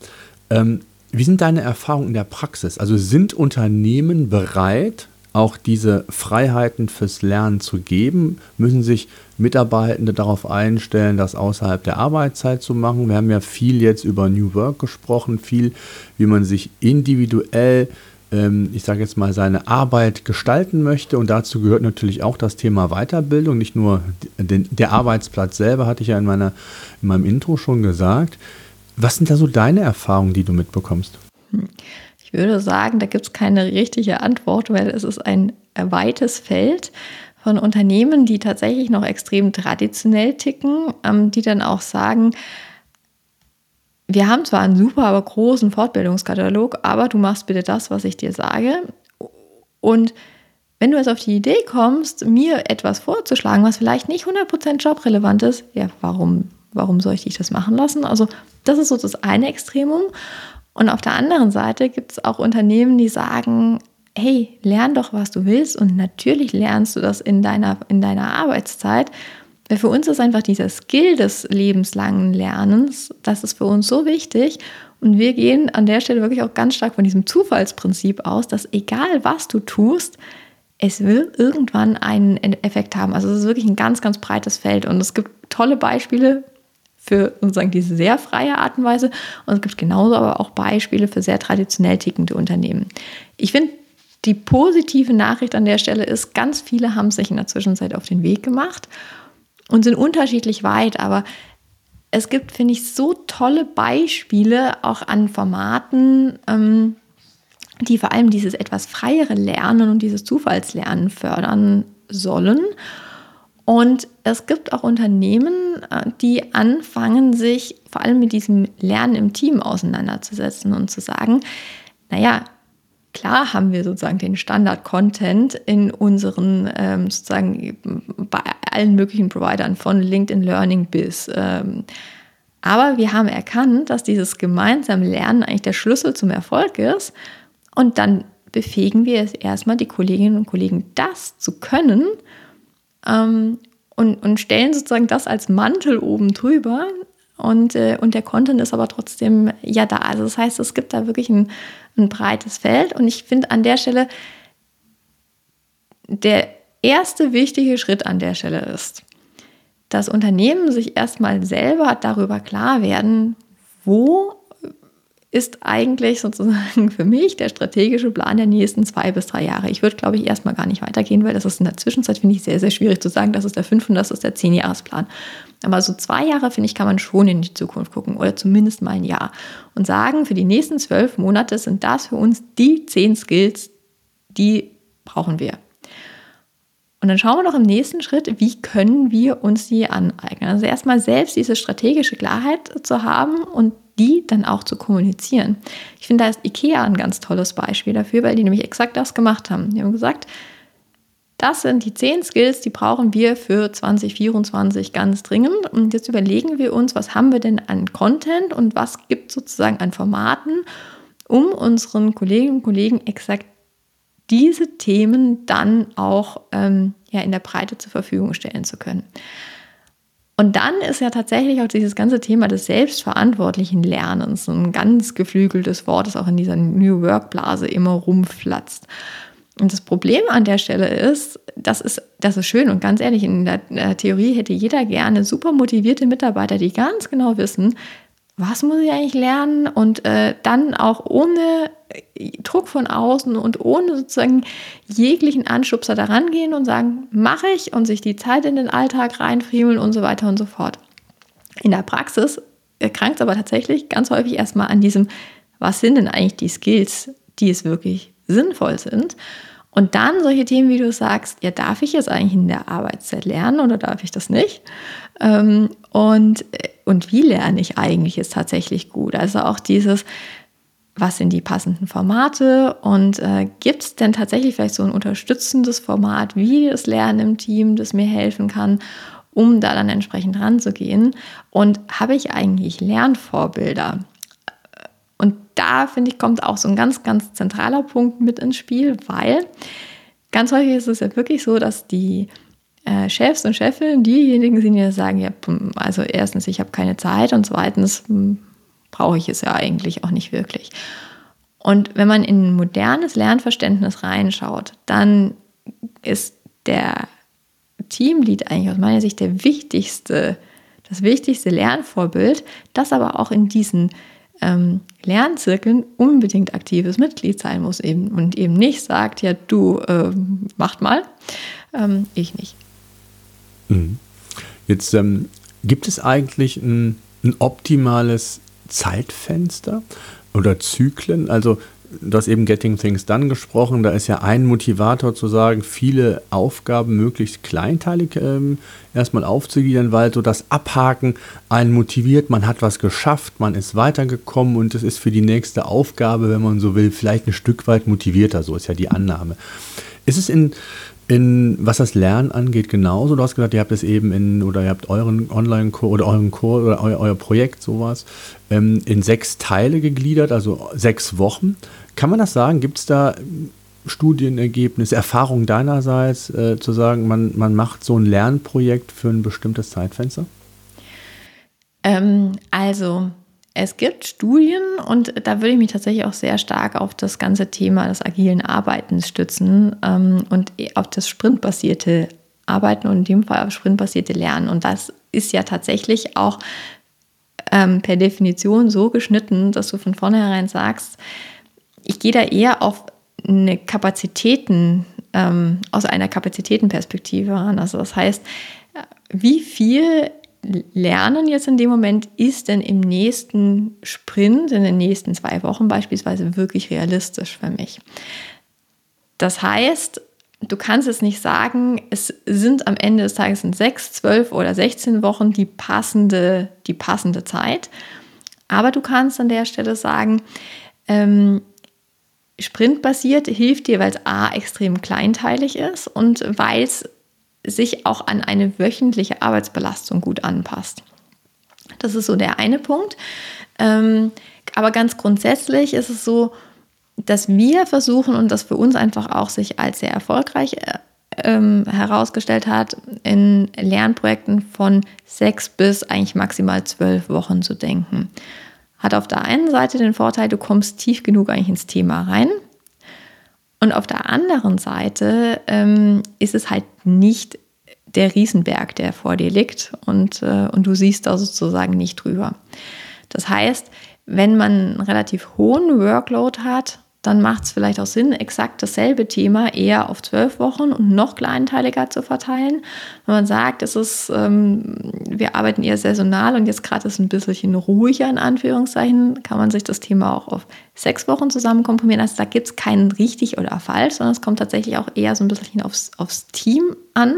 Ähm, wie sind deine Erfahrungen in der Praxis? Also sind Unternehmen bereit, auch diese Freiheiten fürs Lernen zu geben? Müssen sich Mitarbeitende darauf einstellen, das außerhalb der Arbeitszeit zu machen? Wir haben ja viel jetzt über New Work gesprochen, viel, wie man sich individuell, ähm, ich sage jetzt mal, seine Arbeit gestalten möchte. Und dazu gehört natürlich auch das Thema Weiterbildung, nicht nur den, der Arbeitsplatz selber, hatte ich ja in, meiner, in meinem Intro schon gesagt. Was sind da so deine Erfahrungen, die du mitbekommst? Hm. Ich würde sagen, da gibt es keine richtige Antwort, weil es ist ein weites Feld von Unternehmen, die tatsächlich noch extrem traditionell ticken, ähm, die dann auch sagen, wir haben zwar einen super, aber großen Fortbildungskatalog, aber du machst bitte das, was ich dir sage. Und wenn du jetzt auf die Idee kommst, mir etwas vorzuschlagen, was vielleicht nicht 100% jobrelevant ist, ja, warum, warum soll ich das machen lassen? Also das ist so das eine Extremum. Und auf der anderen Seite gibt es auch Unternehmen, die sagen, hey, lern doch, was du willst und natürlich lernst du das in deiner, in deiner Arbeitszeit. Weil für uns ist einfach dieser Skill des lebenslangen Lernens, das ist für uns so wichtig. Und wir gehen an der Stelle wirklich auch ganz stark von diesem Zufallsprinzip aus, dass egal was du tust, es wird irgendwann einen Effekt haben. Also es ist wirklich ein ganz, ganz breites Feld. Und es gibt tolle Beispiele, für sozusagen diese sehr freie Art und Weise. Und es gibt genauso aber auch Beispiele für sehr traditionell tickende Unternehmen. Ich finde, die positive Nachricht an der Stelle ist, ganz viele haben sich in der Zwischenzeit auf den Weg gemacht und sind unterschiedlich weit, aber es gibt, finde ich, so tolle Beispiele auch an Formaten, ähm, die vor allem dieses etwas freiere Lernen und dieses Zufallslernen fördern sollen. Und es gibt auch Unternehmen, äh, die anfangen, sich vor allem mit diesem Lernen im Team auseinanderzusetzen und zu sagen, naja, klar haben wir sozusagen den Standard-Content in unseren, ähm, sozusagen bei allen möglichen Providern von LinkedIn Learning bis. Ähm, aber wir haben erkannt, dass dieses gemeinsame Lernen eigentlich der Schlüssel zum Erfolg ist. Und dann befähigen wir es erstmal, die Kolleginnen und Kollegen das zu können ähm, und, und stellen sozusagen das als Mantel oben drüber. Und, äh, und der Content ist aber trotzdem ja da. Also das heißt, es gibt da wirklich ein, ein breites Feld. Und ich finde an der Stelle, der erste wichtige Schritt an der Stelle ist, dass Unternehmen sich erstmal selber darüber klar werden, wo ist eigentlich sozusagen für mich der strategische Plan der nächsten zwei bis drei Jahre. Ich würde, glaube ich, erstmal gar nicht weitergehen, weil das ist in der Zwischenzeit, finde ich, sehr, sehr schwierig zu sagen, das ist der fünf und das ist der zehn Jahresplan. Aber so zwei Jahre, finde ich, kann man schon in die Zukunft gucken oder zumindest mal ein Jahr und sagen, für die nächsten zwölf Monate sind das für uns die zehn Skills, die brauchen wir. Und dann schauen wir noch im nächsten Schritt, wie können wir uns die aneignen. Also erstmal selbst diese strategische Klarheit zu haben und die dann auch zu kommunizieren. Ich finde, da ist IKEA ein ganz tolles Beispiel dafür, weil die nämlich exakt das gemacht haben. Die haben gesagt, Das sind die zehn Skills, die brauchen wir für 2024 ganz dringend. Und jetzt überlegen wir uns, was haben wir denn an Content und was gibt sozusagen an Formaten, um unseren Kolleginnen und Kollegen exakt diese Themen dann auch ähm, ja, in der Breite zur Verfügung stellen zu können. Und dann ist ja tatsächlich auch dieses ganze Thema des selbstverantwortlichen Lernens ein ganz geflügeltes Wort, das auch in dieser New Work-Blase immer rumflatzt. Und das Problem an der Stelle ist, das ist, das ist schön und ganz ehrlich, in der Theorie hätte jeder gerne super motivierte Mitarbeiter, die ganz genau wissen, was muss ich eigentlich lernen und äh, dann auch ohne Druck von außen und ohne sozusagen jeglichen Anschubser daran gehen und sagen, mache ich und sich die Zeit in den Alltag reinfriemeln und so weiter und so fort. In der Praxis krankt es aber tatsächlich ganz häufig erstmal an diesem, was sind denn eigentlich die Skills, die es wirklich sinnvoll sind. Und dann solche Themen, wie du sagst, ja, darf ich jetzt eigentlich in der Arbeitszeit lernen oder darf ich das nicht? Ähm, und, und wie lerne ich eigentlich jetzt tatsächlich gut? Also auch dieses, was sind die passenden Formate und äh, gibt es denn tatsächlich vielleicht so ein unterstützendes Format wie das Lernen im Team, das mir helfen kann, um da dann entsprechend ranzugehen? Und habe ich eigentlich Lernvorbilder? Und da finde ich, kommt auch so ein ganz, ganz zentraler Punkt mit ins Spiel, weil ganz häufig ist es ja wirklich so, dass die äh, Chefs und Chefinnen diejenigen sind, die sagen, ja, also erstens, ich habe keine Zeit und zweitens hm, brauche ich es ja eigentlich auch nicht wirklich. Und wenn man in ein modernes Lernverständnis reinschaut, dann ist der Teamlead eigentlich aus meiner Sicht der wichtigste, das wichtigste Lernvorbild, das aber auch in diesen ähm, Lernzirkeln unbedingt aktives Mitglied sein muss eben und eben nicht sagt, ja du äh, macht mal, ähm, ich nicht. Mhm. Jetzt ähm, gibt es eigentlich ein, ein optimales Zeitfenster oder Zyklen? Also du hast eben Getting Things Done gesprochen, da ist ja ein Motivator zu sagen, viele Aufgaben möglichst kleinteilig ähm, erstmal aufzugliedern, weil so das Abhaken einen motiviert, man hat was geschafft, man ist weitergekommen und es ist für die nächste Aufgabe, wenn man so will, vielleicht ein Stück weit motivierter, so ist ja die Annahme. Ist es in in, was das Lernen angeht, genauso. Du hast gesagt, ihr habt es eben in, oder ihr habt euren Online-Kurs oder euren Kurs oder euer, euer Projekt, sowas, ähm, in sechs Teile gegliedert, also sechs Wochen. Kann man das sagen? Gibt es da Studienergebnisse, Erfahrungen deinerseits, äh, zu sagen, man, man macht so ein Lernprojekt für ein bestimmtes Zeitfenster? Ähm, also, es gibt Studien und da würde ich mich tatsächlich auch sehr stark auf das ganze Thema des agilen Arbeitens stützen ähm, und auf das sprintbasierte Arbeiten und in dem Fall auf sprintbasierte Lernen. Und das ist ja tatsächlich auch ähm, per Definition so geschnitten, dass du von vornherein sagst, ich gehe da eher auf eine Kapazitäten, ähm, aus einer Kapazitätenperspektive ran. Also das heißt, wie viel Lernen jetzt in dem Moment ist denn im nächsten Sprint, in den nächsten zwei Wochen beispielsweise wirklich realistisch für mich. Das heißt, du kannst es nicht sagen, es sind am Ende des Tages in sechs, zwölf oder 16 Wochen die passende, die passende Zeit. Aber du kannst an der Stelle sagen, ähm, sprintbasiert hilft dir, weil es A extrem kleinteilig ist und weil es sich auch an eine wöchentliche Arbeitsbelastung gut anpasst. Das ist so der eine Punkt. Ähm, aber ganz grundsätzlich ist es so, dass wir versuchen und das für uns einfach auch sich als sehr erfolgreich äh, ähm, herausgestellt hat, in Lernprojekten von sechs bis eigentlich maximal zwölf Wochen zu denken. Hat auf der einen Seite den Vorteil, du kommst tief genug eigentlich ins Thema rein. Und auf der anderen Seite ähm, ist es halt nicht der Riesenberg, der vor dir liegt und, äh, und du siehst da sozusagen nicht drüber. Das heißt, wenn man einen relativ hohen Workload hat, dann macht es vielleicht auch Sinn, exakt dasselbe Thema eher auf zwölf Wochen und noch kleinteiliger zu verteilen. Wenn man sagt, es ist, ähm, wir arbeiten eher saisonal und jetzt gerade ist ein bisschen ruhiger in Anführungszeichen, kann man sich das Thema auch auf sechs Wochen zusammen komprimieren. Also da gibt es keinen richtig oder falsch, sondern es kommt tatsächlich auch eher so ein bisschen aufs, aufs Team an.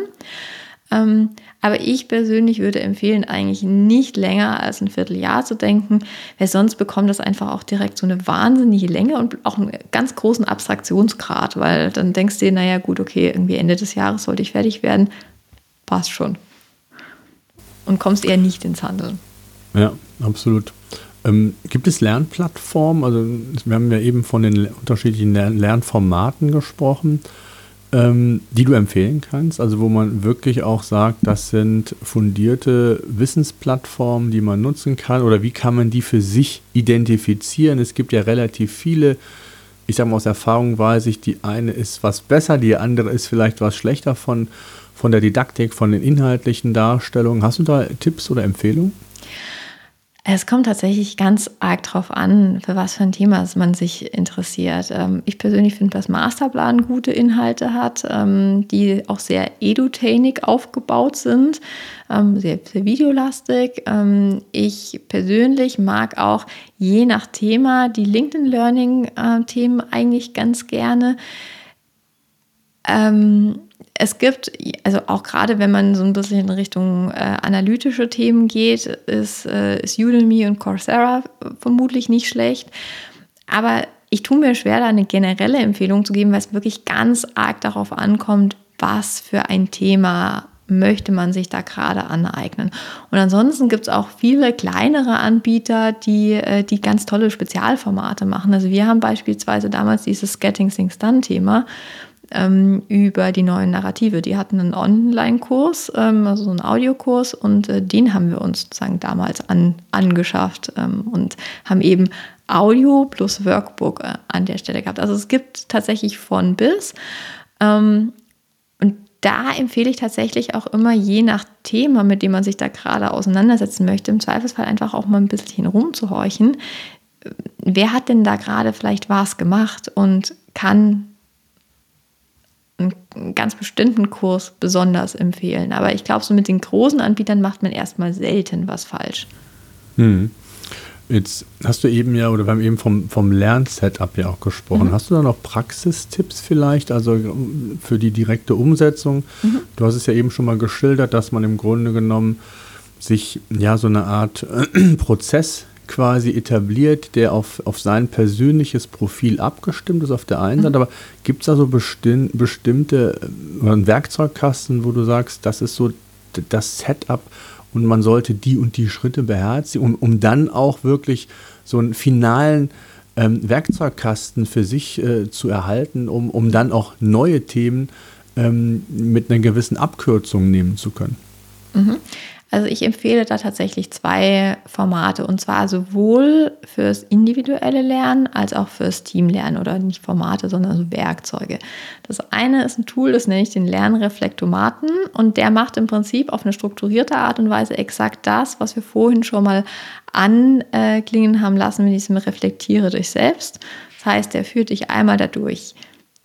Ähm, aber ich persönlich würde empfehlen, eigentlich nicht länger als ein Vierteljahr zu denken, weil sonst bekommt das einfach auch direkt so eine wahnsinnige Länge und auch einen ganz großen Abstraktionsgrad, weil dann denkst du dir, naja, gut, okay, irgendwie Ende des Jahres sollte ich fertig werden. Passt schon. Und kommst eher nicht ins Handeln. Ja, absolut. Ähm, gibt es Lernplattformen? Also wir haben ja eben von den unterschiedlichen Lernformaten gesprochen ähm, die du empfehlen kannst? Also wo man wirklich auch sagt, das sind fundierte Wissensplattformen, die man nutzen kann? Oder wie kann man die für sich identifizieren? Es gibt ja relativ viele. Ich sage mal aus Erfahrung weiß ich, die eine ist was besser, die andere ist vielleicht was schlechter von, von der Didaktik, von den inhaltlichen Darstellungen. Hast du da Tipps oder Empfehlungen? Es kommt tatsächlich ganz arg darauf an, für was für ein Thema man sich interessiert. Ähm, ich persönlich finde, dass Masterplan gute Inhalte hat, ähm, die auch sehr edutainig aufgebaut sind, ähm, sehr, sehr videolastig. Ich persönlich mag auch je nach Thema die LinkedIn Learning-Themen eigentlich ganz gerne es gibt, also auch gerade wenn man so ein bisschen in Richtung äh, analytische Themen geht, ist, äh, ist Udemy und Coursera vermutlich nicht schlecht. Aber ich tue mir schwer, da eine generelle Empfehlung zu geben, weil es wirklich ganz arg darauf ankommt, was für ein Thema möchte man sich da gerade aneignen. Und ansonsten gibt es auch viele kleinere Anbieter, die, äh, die ganz tolle Spezialformate machen. Also wir haben beispielsweise damals dieses Getting Things Done Thema ähm, über die neuen Narrative. Die hatten einen Online-Kurs, ähm, also so einen Audiokurs, und äh, den haben wir uns sozusagen damals an, angeschafft ähm, und haben eben Audio plus Workbook äh, an der Stelle gehabt. Also es gibt tatsächlich von bis. Ähm, und da empfehle ich tatsächlich auch immer, je nach Thema, mit dem man sich da gerade auseinandersetzen möchte, im Zweifelsfall einfach auch mal ein bisschen rumzuhorchen. Wer hat denn da gerade vielleicht was gemacht und kann einen ganz bestimmten Kurs besonders empfehlen. Aber ich glaube, so mit den großen Anbietern macht man erstmal selten was falsch. Hm. Jetzt hast du eben ja, oder wir haben eben vom, vom Lernsetup ja auch gesprochen. Mhm. Hast du da noch Praxistipps vielleicht, also für die direkte Umsetzung? Mhm. Du hast es ja eben schon mal geschildert, dass man im Grunde genommen sich ja so eine Art *clears throat* Prozess quasi etabliert, der auf, auf sein persönliches Profil abgestimmt ist auf der einen Seite, mhm. aber gibt es da so besti bestimmte äh, oder einen Werkzeugkasten, wo du sagst, das ist so das Setup und man sollte die und die Schritte beherzigen, um, um dann auch wirklich so einen finalen ähm, Werkzeugkasten für sich äh, zu erhalten, um, um dann auch neue Themen ähm, mit einer gewissen Abkürzung nehmen zu können. Mhm. Also ich empfehle da tatsächlich zwei Formate und zwar sowohl fürs individuelle Lernen als auch fürs Teamlernen oder nicht Formate, sondern so Werkzeuge. Das eine ist ein Tool, das nenne ich den Lernreflektomaten und der macht im Prinzip auf eine strukturierte Art und Weise exakt das, was wir vorhin schon mal anklingen haben lassen mit diesem Reflektiere dich selbst. Das heißt, der führt dich einmal dadurch.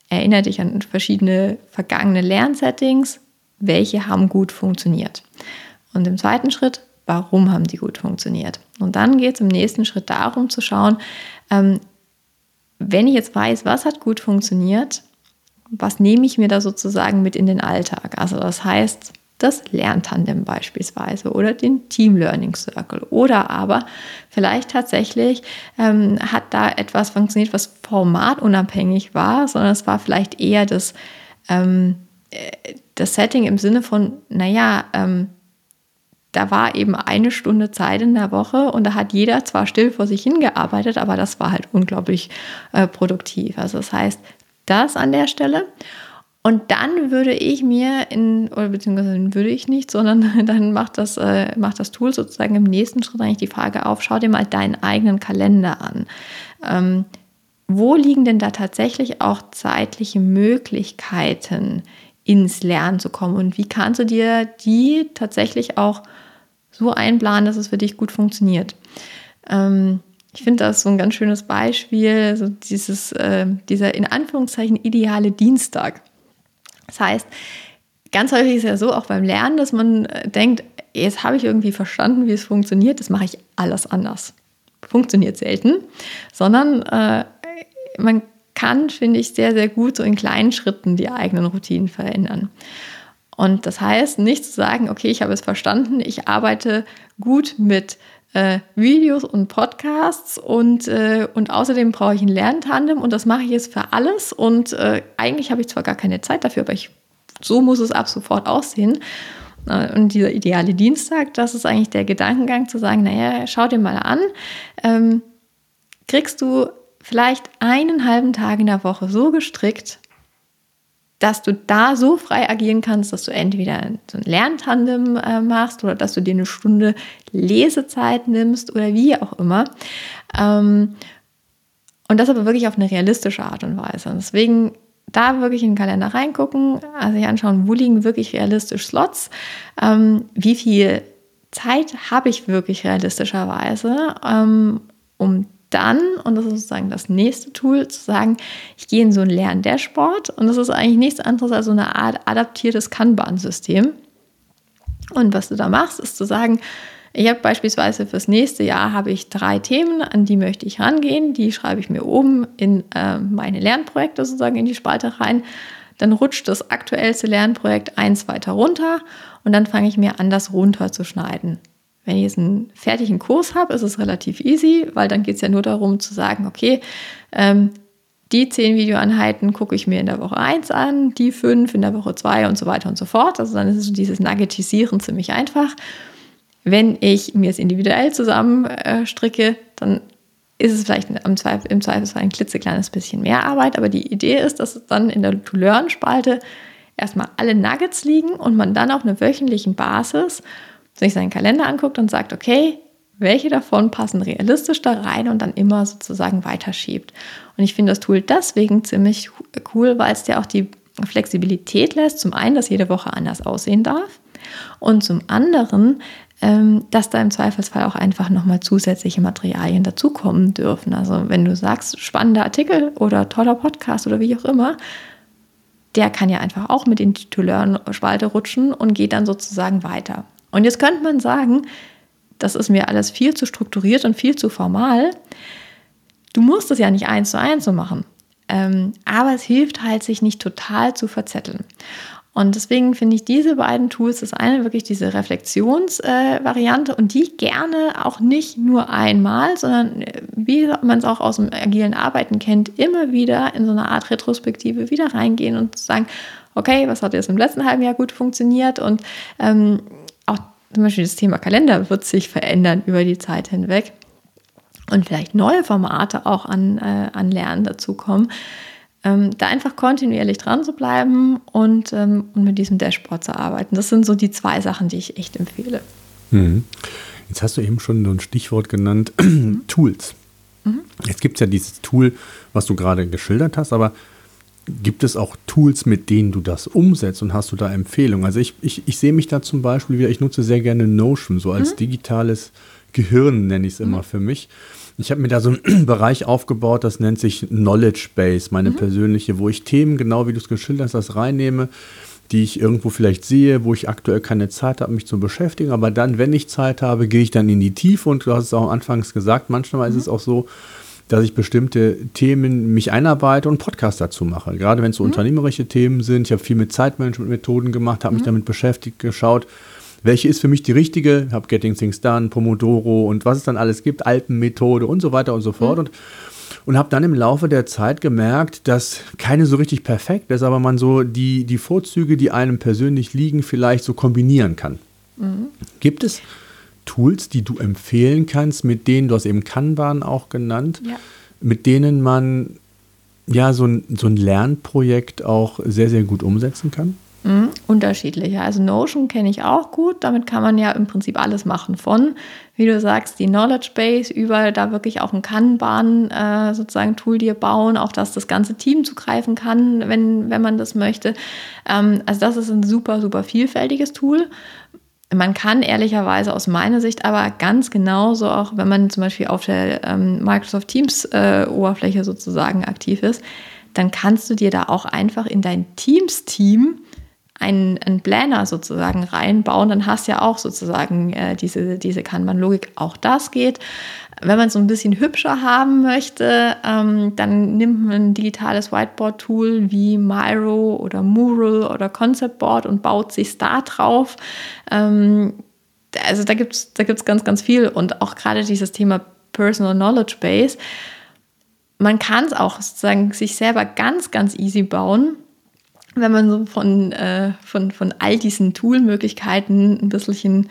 Erinnere dich an verschiedene vergangene Lernsettings, welche haben gut funktioniert. Und im zweiten Schritt, warum haben die gut funktioniert? Und dann geht es im nächsten Schritt darum zu schauen, ähm, wenn ich jetzt weiß, was hat gut funktioniert, was nehme ich mir da sozusagen mit in den Alltag? Also das heißt, das Lerntandem beispielsweise oder den Team Learning Circle oder aber vielleicht tatsächlich ähm, hat da etwas funktioniert, was formatunabhängig war, sondern es war vielleicht eher das, ähm, äh, das Setting im Sinne von, naja, ähm, da war eben eine Stunde Zeit in der Woche und da hat jeder zwar still vor sich hingearbeitet, aber das war halt unglaublich äh, produktiv. Also das heißt, das an der Stelle. Und dann würde ich mir in, oder beziehungsweise würde ich nicht, sondern *laughs* dann macht das, äh, macht das Tool sozusagen im nächsten Schritt eigentlich die Frage auf, schau dir mal deinen eigenen Kalender an. Ähm, wo liegen denn da tatsächlich auch zeitliche Möglichkeiten, ins Lernen zu kommen? Und wie kannst du dir die tatsächlich auch so einplanen, dass es für dich gut funktioniert. Ähm, ich finde das so ein ganz schönes Beispiel, so dieses, äh, dieser in Anführungszeichen ideale Dienstag. Das heißt, ganz häufig ist ja so, auch beim Lernen, dass man äh, denkt, jetzt habe ich irgendwie verstanden, wie es funktioniert, das mache ich alles anders. Funktioniert selten, sondern äh, man kann, finde ich, sehr, sehr gut so in kleinen Schritten die eigenen Routinen verändern. Und das heißt, nicht zu sagen, okay, ich habe es verstanden, ich arbeite gut mit äh, Videos und Podcasts und, äh, und außerdem brauche ich ein Lerntandem und das mache ich jetzt für alles und äh, eigentlich habe ich zwar gar keine Zeit dafür, aber ich, so muss es ab sofort aussehen. Äh, und dieser ideale Dienstag, das ist eigentlich der Gedankengang zu sagen, naja, schau dir mal an, ähm, kriegst du vielleicht einen halben Tag in der Woche so gestrickt, dass du da so frei agieren kannst, dass du entweder so ein Lerntandem äh, machst oder dass du dir eine Stunde Lesezeit nimmst oder wie auch immer. Ähm, und das aber wirklich auf eine realistische Art und Weise. Deswegen da wirklich in den Kalender reingucken, also sich anschauen, wo liegen wirklich realistisch Slots, ähm, wie viel Zeit habe ich wirklich realistischerweise, ähm, um dann, und das ist sozusagen das nächste Tool, zu sagen, ich gehe in so ein Lern-Dashboard und das ist eigentlich nichts anderes als so eine Art adaptiertes Kanban-System. Und was du da machst, ist zu sagen, ich habe beispielsweise fürs nächste Jahr habe ich drei Themen, an die möchte ich rangehen. Die schreibe ich mir oben in äh, meine Lernprojekte sozusagen in die Spalte rein. Dann rutscht das aktuellste Lernprojekt eins weiter runter und dann fange ich mir an, das runterzuschneiden. Wenn ich jetzt einen fertigen Kurs habe, ist es relativ easy, weil dann geht es ja nur darum zu sagen, okay, ähm, die zehn Videoeinheiten gucke ich mir in der Woche 1 an, die fünf in der Woche 2 und so weiter und so fort. Also dann ist dieses Nuggetisieren ziemlich einfach. Wenn ich mir es individuell zusammenstricke, äh, dann ist es vielleicht im, Zweifel, im Zweifelsfall ein klitzekleines bisschen mehr Arbeit, aber die Idee ist, dass dann in der To-Learn-Spalte erstmal alle Nuggets liegen und man dann auf einer wöchentlichen Basis sich seinen Kalender anguckt und sagt, okay, welche davon passen realistisch da rein und dann immer sozusagen weiterschiebt. Und ich finde das Tool deswegen ziemlich cool, weil es dir auch die Flexibilität lässt. Zum einen, dass jede Woche anders aussehen darf und zum anderen, ähm, dass da im Zweifelsfall auch einfach nochmal zusätzliche Materialien dazukommen dürfen. Also wenn du sagst, spannender Artikel oder toller Podcast oder wie auch immer, der kann ja einfach auch mit in die To-Learn-Spalte rutschen und geht dann sozusagen weiter. Und jetzt könnte man sagen, das ist mir alles viel zu strukturiert und viel zu formal. Du musst es ja nicht eins zu eins so machen. Ähm, aber es hilft halt, sich nicht total zu verzetteln. Und deswegen finde ich diese beiden Tools, das eine wirklich diese Reflexionsvariante äh, und die gerne auch nicht nur einmal, sondern äh, wie man es auch aus dem agilen Arbeiten kennt, immer wieder in so eine Art Retrospektive wieder reingehen und sagen, okay, was hat jetzt im letzten halben Jahr gut funktioniert und ähm, zum Beispiel das Thema Kalender wird sich verändern über die Zeit hinweg und vielleicht neue Formate auch an, äh, an Lernen dazukommen. Ähm, da einfach kontinuierlich dran zu bleiben und, ähm, und mit diesem Dashboard zu arbeiten. Das sind so die zwei Sachen, die ich echt empfehle. Mhm. Jetzt hast du eben schon so ein Stichwort genannt, mhm. *clears throat* Tools. Mhm. Jetzt gibt es ja dieses Tool, was du gerade geschildert hast, aber Gibt es auch Tools, mit denen du das umsetzt und hast du da Empfehlungen? Also ich, ich, ich sehe mich da zum Beispiel wieder, ich nutze sehr gerne Notion, so als mhm. digitales Gehirn nenne ich es immer mhm. für mich. Ich habe mir da so einen *clears throat* Bereich aufgebaut, das nennt sich Knowledge Base, meine mhm. persönliche, wo ich Themen, genau wie du es geschildert hast, das reinnehme, die ich irgendwo vielleicht sehe, wo ich aktuell keine Zeit habe, mich zu beschäftigen. Aber dann, wenn ich Zeit habe, gehe ich dann in die Tiefe und du hast es auch anfangs gesagt, manchmal ist mhm. es auch so, dass ich bestimmte Themen mich einarbeite und Podcast dazu mache. Gerade wenn es so mhm. unternehmerische Themen sind. Ich habe viel mit Zeitmanagement-Methoden gemacht, habe mhm. mich damit beschäftigt, geschaut, welche ist für mich die richtige. Ich habe Getting Things Done, Pomodoro und was es dann alles gibt, Alpenmethode und so weiter und so fort. Mhm. Und, und habe dann im Laufe der Zeit gemerkt, dass keine so richtig perfekt ist, aber man so die, die Vorzüge, die einem persönlich liegen, vielleicht so kombinieren kann. Mhm. Gibt es Tools, die du empfehlen kannst, mit denen, du hast eben Kanban auch genannt, ja. mit denen man ja so ein, so ein Lernprojekt auch sehr, sehr gut umsetzen kann? Mhm, unterschiedliche. Also Notion kenne ich auch gut. Damit kann man ja im Prinzip alles machen. Von, wie du sagst, die Knowledge Base über da wirklich auch ein Kanban äh, sozusagen Tool dir bauen, auch dass das ganze Team zugreifen kann, wenn, wenn man das möchte. Ähm, also das ist ein super, super vielfältiges Tool. Man kann ehrlicherweise aus meiner Sicht aber ganz genauso, auch wenn man zum Beispiel auf der ähm, Microsoft Teams-Oberfläche äh, sozusagen aktiv ist, dann kannst du dir da auch einfach in dein Teams-Team einen, einen Planner sozusagen reinbauen, dann hast du ja auch sozusagen äh, diese, diese Kanban-Logik. Auch das geht. Wenn man es so ein bisschen hübscher haben möchte, ähm, dann nimmt man ein digitales Whiteboard-Tool wie Miro oder Mural oder Concept Board und baut sich da drauf. Ähm, also da gibt es da gibt's ganz, ganz viel und auch gerade dieses Thema Personal Knowledge Base. Man kann es auch sozusagen sich selber ganz, ganz easy bauen wenn man so von, äh, von, von all diesen Toolmöglichkeiten ein bisschen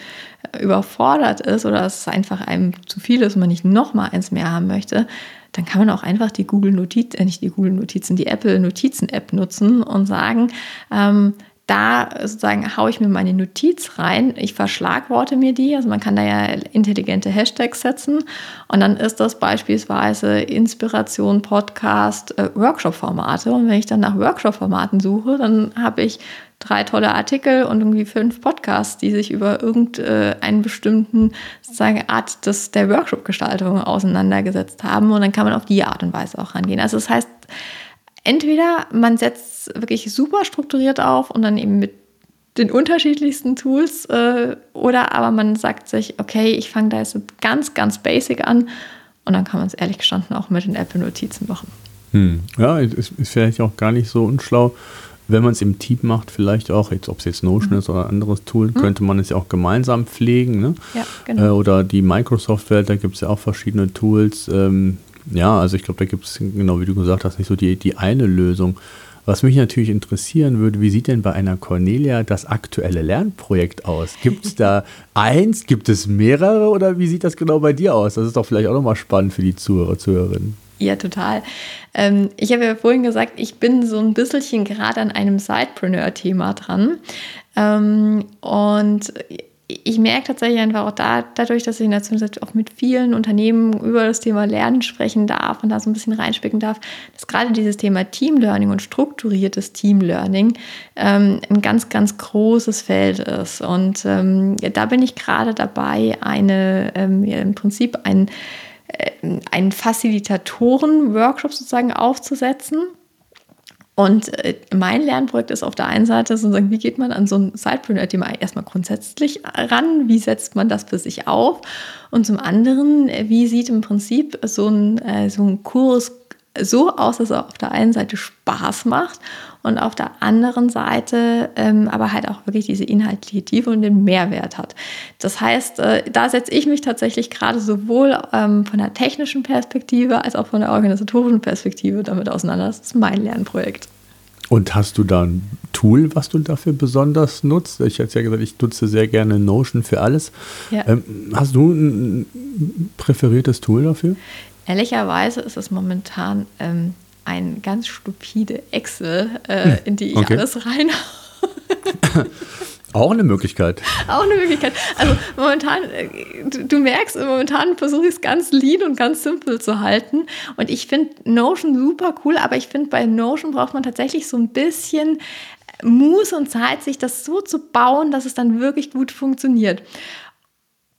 äh, überfordert ist oder es einfach einem zu viel ist und man nicht nochmal eins mehr haben möchte, dann kann man auch einfach die Google Notizen, äh, nicht die Google Notizen, die Apple Notizen App nutzen und sagen, ähm, da sozusagen haue ich mir meine Notiz rein, ich verschlagworte mir die, also man kann da ja intelligente Hashtags setzen. Und dann ist das beispielsweise Inspiration, Podcast, äh, Workshop-Formate. Und wenn ich dann nach Workshop-Formaten suche, dann habe ich drei tolle Artikel und irgendwie fünf Podcasts, die sich über irgendeinen bestimmten sozusagen Art des, der Workshop-Gestaltung auseinandergesetzt haben. Und dann kann man auf die Art und Weise auch rangehen. Also das heißt, entweder man setzt wirklich super strukturiert auf und dann eben mit den unterschiedlichsten Tools äh, oder aber man sagt sich, okay, ich fange da jetzt ganz, ganz basic an und dann kann man es ehrlich gestanden auch mit den Apple-Notizen machen. Hm. Ja, ist, ist vielleicht auch gar nicht so unschlau. Wenn man es im Team macht, vielleicht auch, jetzt, ob es jetzt Notion mhm. ist oder ein anderes Tool, mhm. könnte man es ja auch gemeinsam pflegen. Ne? Ja, genau. Äh, oder die Microsoft-Welt, da gibt es ja auch verschiedene Tools. Ähm, ja, also ich glaube, da gibt es, genau wie du gesagt hast, nicht so die, die eine Lösung. Was mich natürlich interessieren würde, wie sieht denn bei einer Cornelia das aktuelle Lernprojekt aus? Gibt es da *laughs* eins, gibt es mehrere oder wie sieht das genau bei dir aus? Das ist doch vielleicht auch nochmal spannend für die Zuhörer, Zuhörerinnen. Ja, total. Ähm, ich habe ja vorhin gesagt, ich bin so ein bisschen gerade an einem Sidepreneur-Thema dran. Ähm, und ich merke tatsächlich einfach auch da, dadurch, dass ich in der Zwischenzeit auch mit vielen Unternehmen über das Thema Lernen sprechen darf und da so ein bisschen reinspicken darf, dass gerade dieses Thema Team Learning und strukturiertes Team Learning ähm, ein ganz, ganz großes Feld ist. Und ähm, ja, da bin ich gerade dabei, eine, ähm, ja, im Prinzip ein, äh, einen Facilitatoren-Workshop sozusagen aufzusetzen und äh, mein Lernprojekt ist auf der einen Seite sozusagen, wie geht man an so ein Sidepreneur-Thema erstmal grundsätzlich ran? Wie setzt man das für sich auf? Und zum anderen, wie sieht im Prinzip so ein, äh, so ein Kurs so aus, dass er auf der einen Seite Spaß macht und auf der anderen Seite ähm, aber halt auch wirklich diese inhaltliche Tiefe und den Mehrwert hat. Das heißt, äh, da setze ich mich tatsächlich gerade sowohl ähm, von der technischen Perspektive als auch von der organisatorischen Perspektive damit auseinander. Das ist mein Lernprojekt. Und hast du da ein Tool, was du dafür besonders nutzt? Ich hatte ja gesagt, ich nutze sehr gerne Notion für alles. Ja. Ähm, hast du ein präferiertes Tool dafür? Ehrlicherweise ist es momentan ähm, ein ganz stupide Excel, äh, hm, in die ich okay. alles rein. *laughs* Auch eine Möglichkeit. Auch eine Möglichkeit. Also momentan, äh, du, du merkst, momentan versuche ich es ganz lean und ganz simpel zu halten. Und ich finde Notion super cool, aber ich finde, bei Notion braucht man tatsächlich so ein bisschen Muße und Zeit, sich das so zu bauen, dass es dann wirklich gut funktioniert.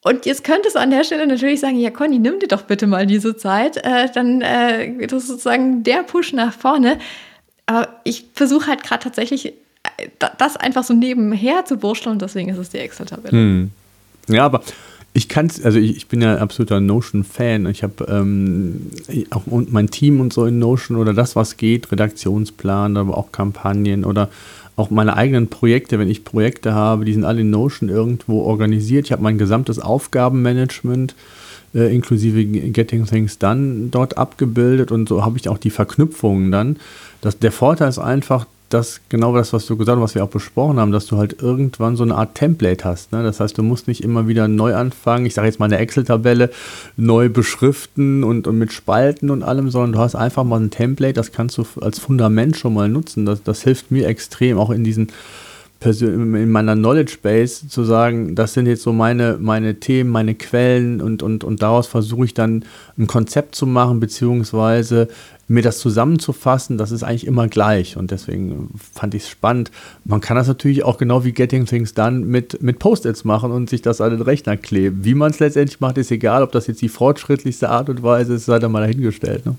Und jetzt könntest du an der Stelle natürlich sagen, ja Conny, nimm dir doch bitte mal diese Zeit, äh, dann äh, das ist sozusagen der Push nach vorne. Aber ich versuche halt gerade tatsächlich, äh, das einfach so nebenher zu wurschteln und deswegen ist es die Excel-Tabelle. Hm. Ja, aber ich kann es, also ich, ich, bin ja absoluter Notion-Fan. Ich habe ähm, auch mein Team und so in Notion oder das, was geht, Redaktionsplan, aber auch Kampagnen oder auch meine eigenen Projekte, wenn ich Projekte habe, die sind alle in Notion irgendwo organisiert. Ich habe mein gesamtes Aufgabenmanagement äh, inklusive Getting Things Done dort abgebildet und so habe ich auch die Verknüpfungen dann. Das, der Vorteil ist einfach, dass genau das, was du gesagt hast, was wir auch besprochen haben, dass du halt irgendwann so eine Art Template hast. Ne? Das heißt, du musst nicht immer wieder neu anfangen, ich sage jetzt mal eine Excel-Tabelle, neu beschriften und, und mit Spalten und allem, sondern du hast einfach mal ein Template, das kannst du als Fundament schon mal nutzen. Das, das hilft mir extrem, auch in diesen in meiner Knowledge Base zu sagen, das sind jetzt so meine, meine Themen, meine Quellen und, und, und daraus versuche ich dann ein Konzept zu machen, beziehungsweise mir das zusammenzufassen, das ist eigentlich immer gleich und deswegen fand ich es spannend. Man kann das natürlich auch genau wie Getting Things Done mit, mit Post-its machen und sich das an den Rechner kleben. Wie man es letztendlich macht, ist egal, ob das jetzt die fortschrittlichste Art und Weise ist, sei da mal dahingestellt. Ne?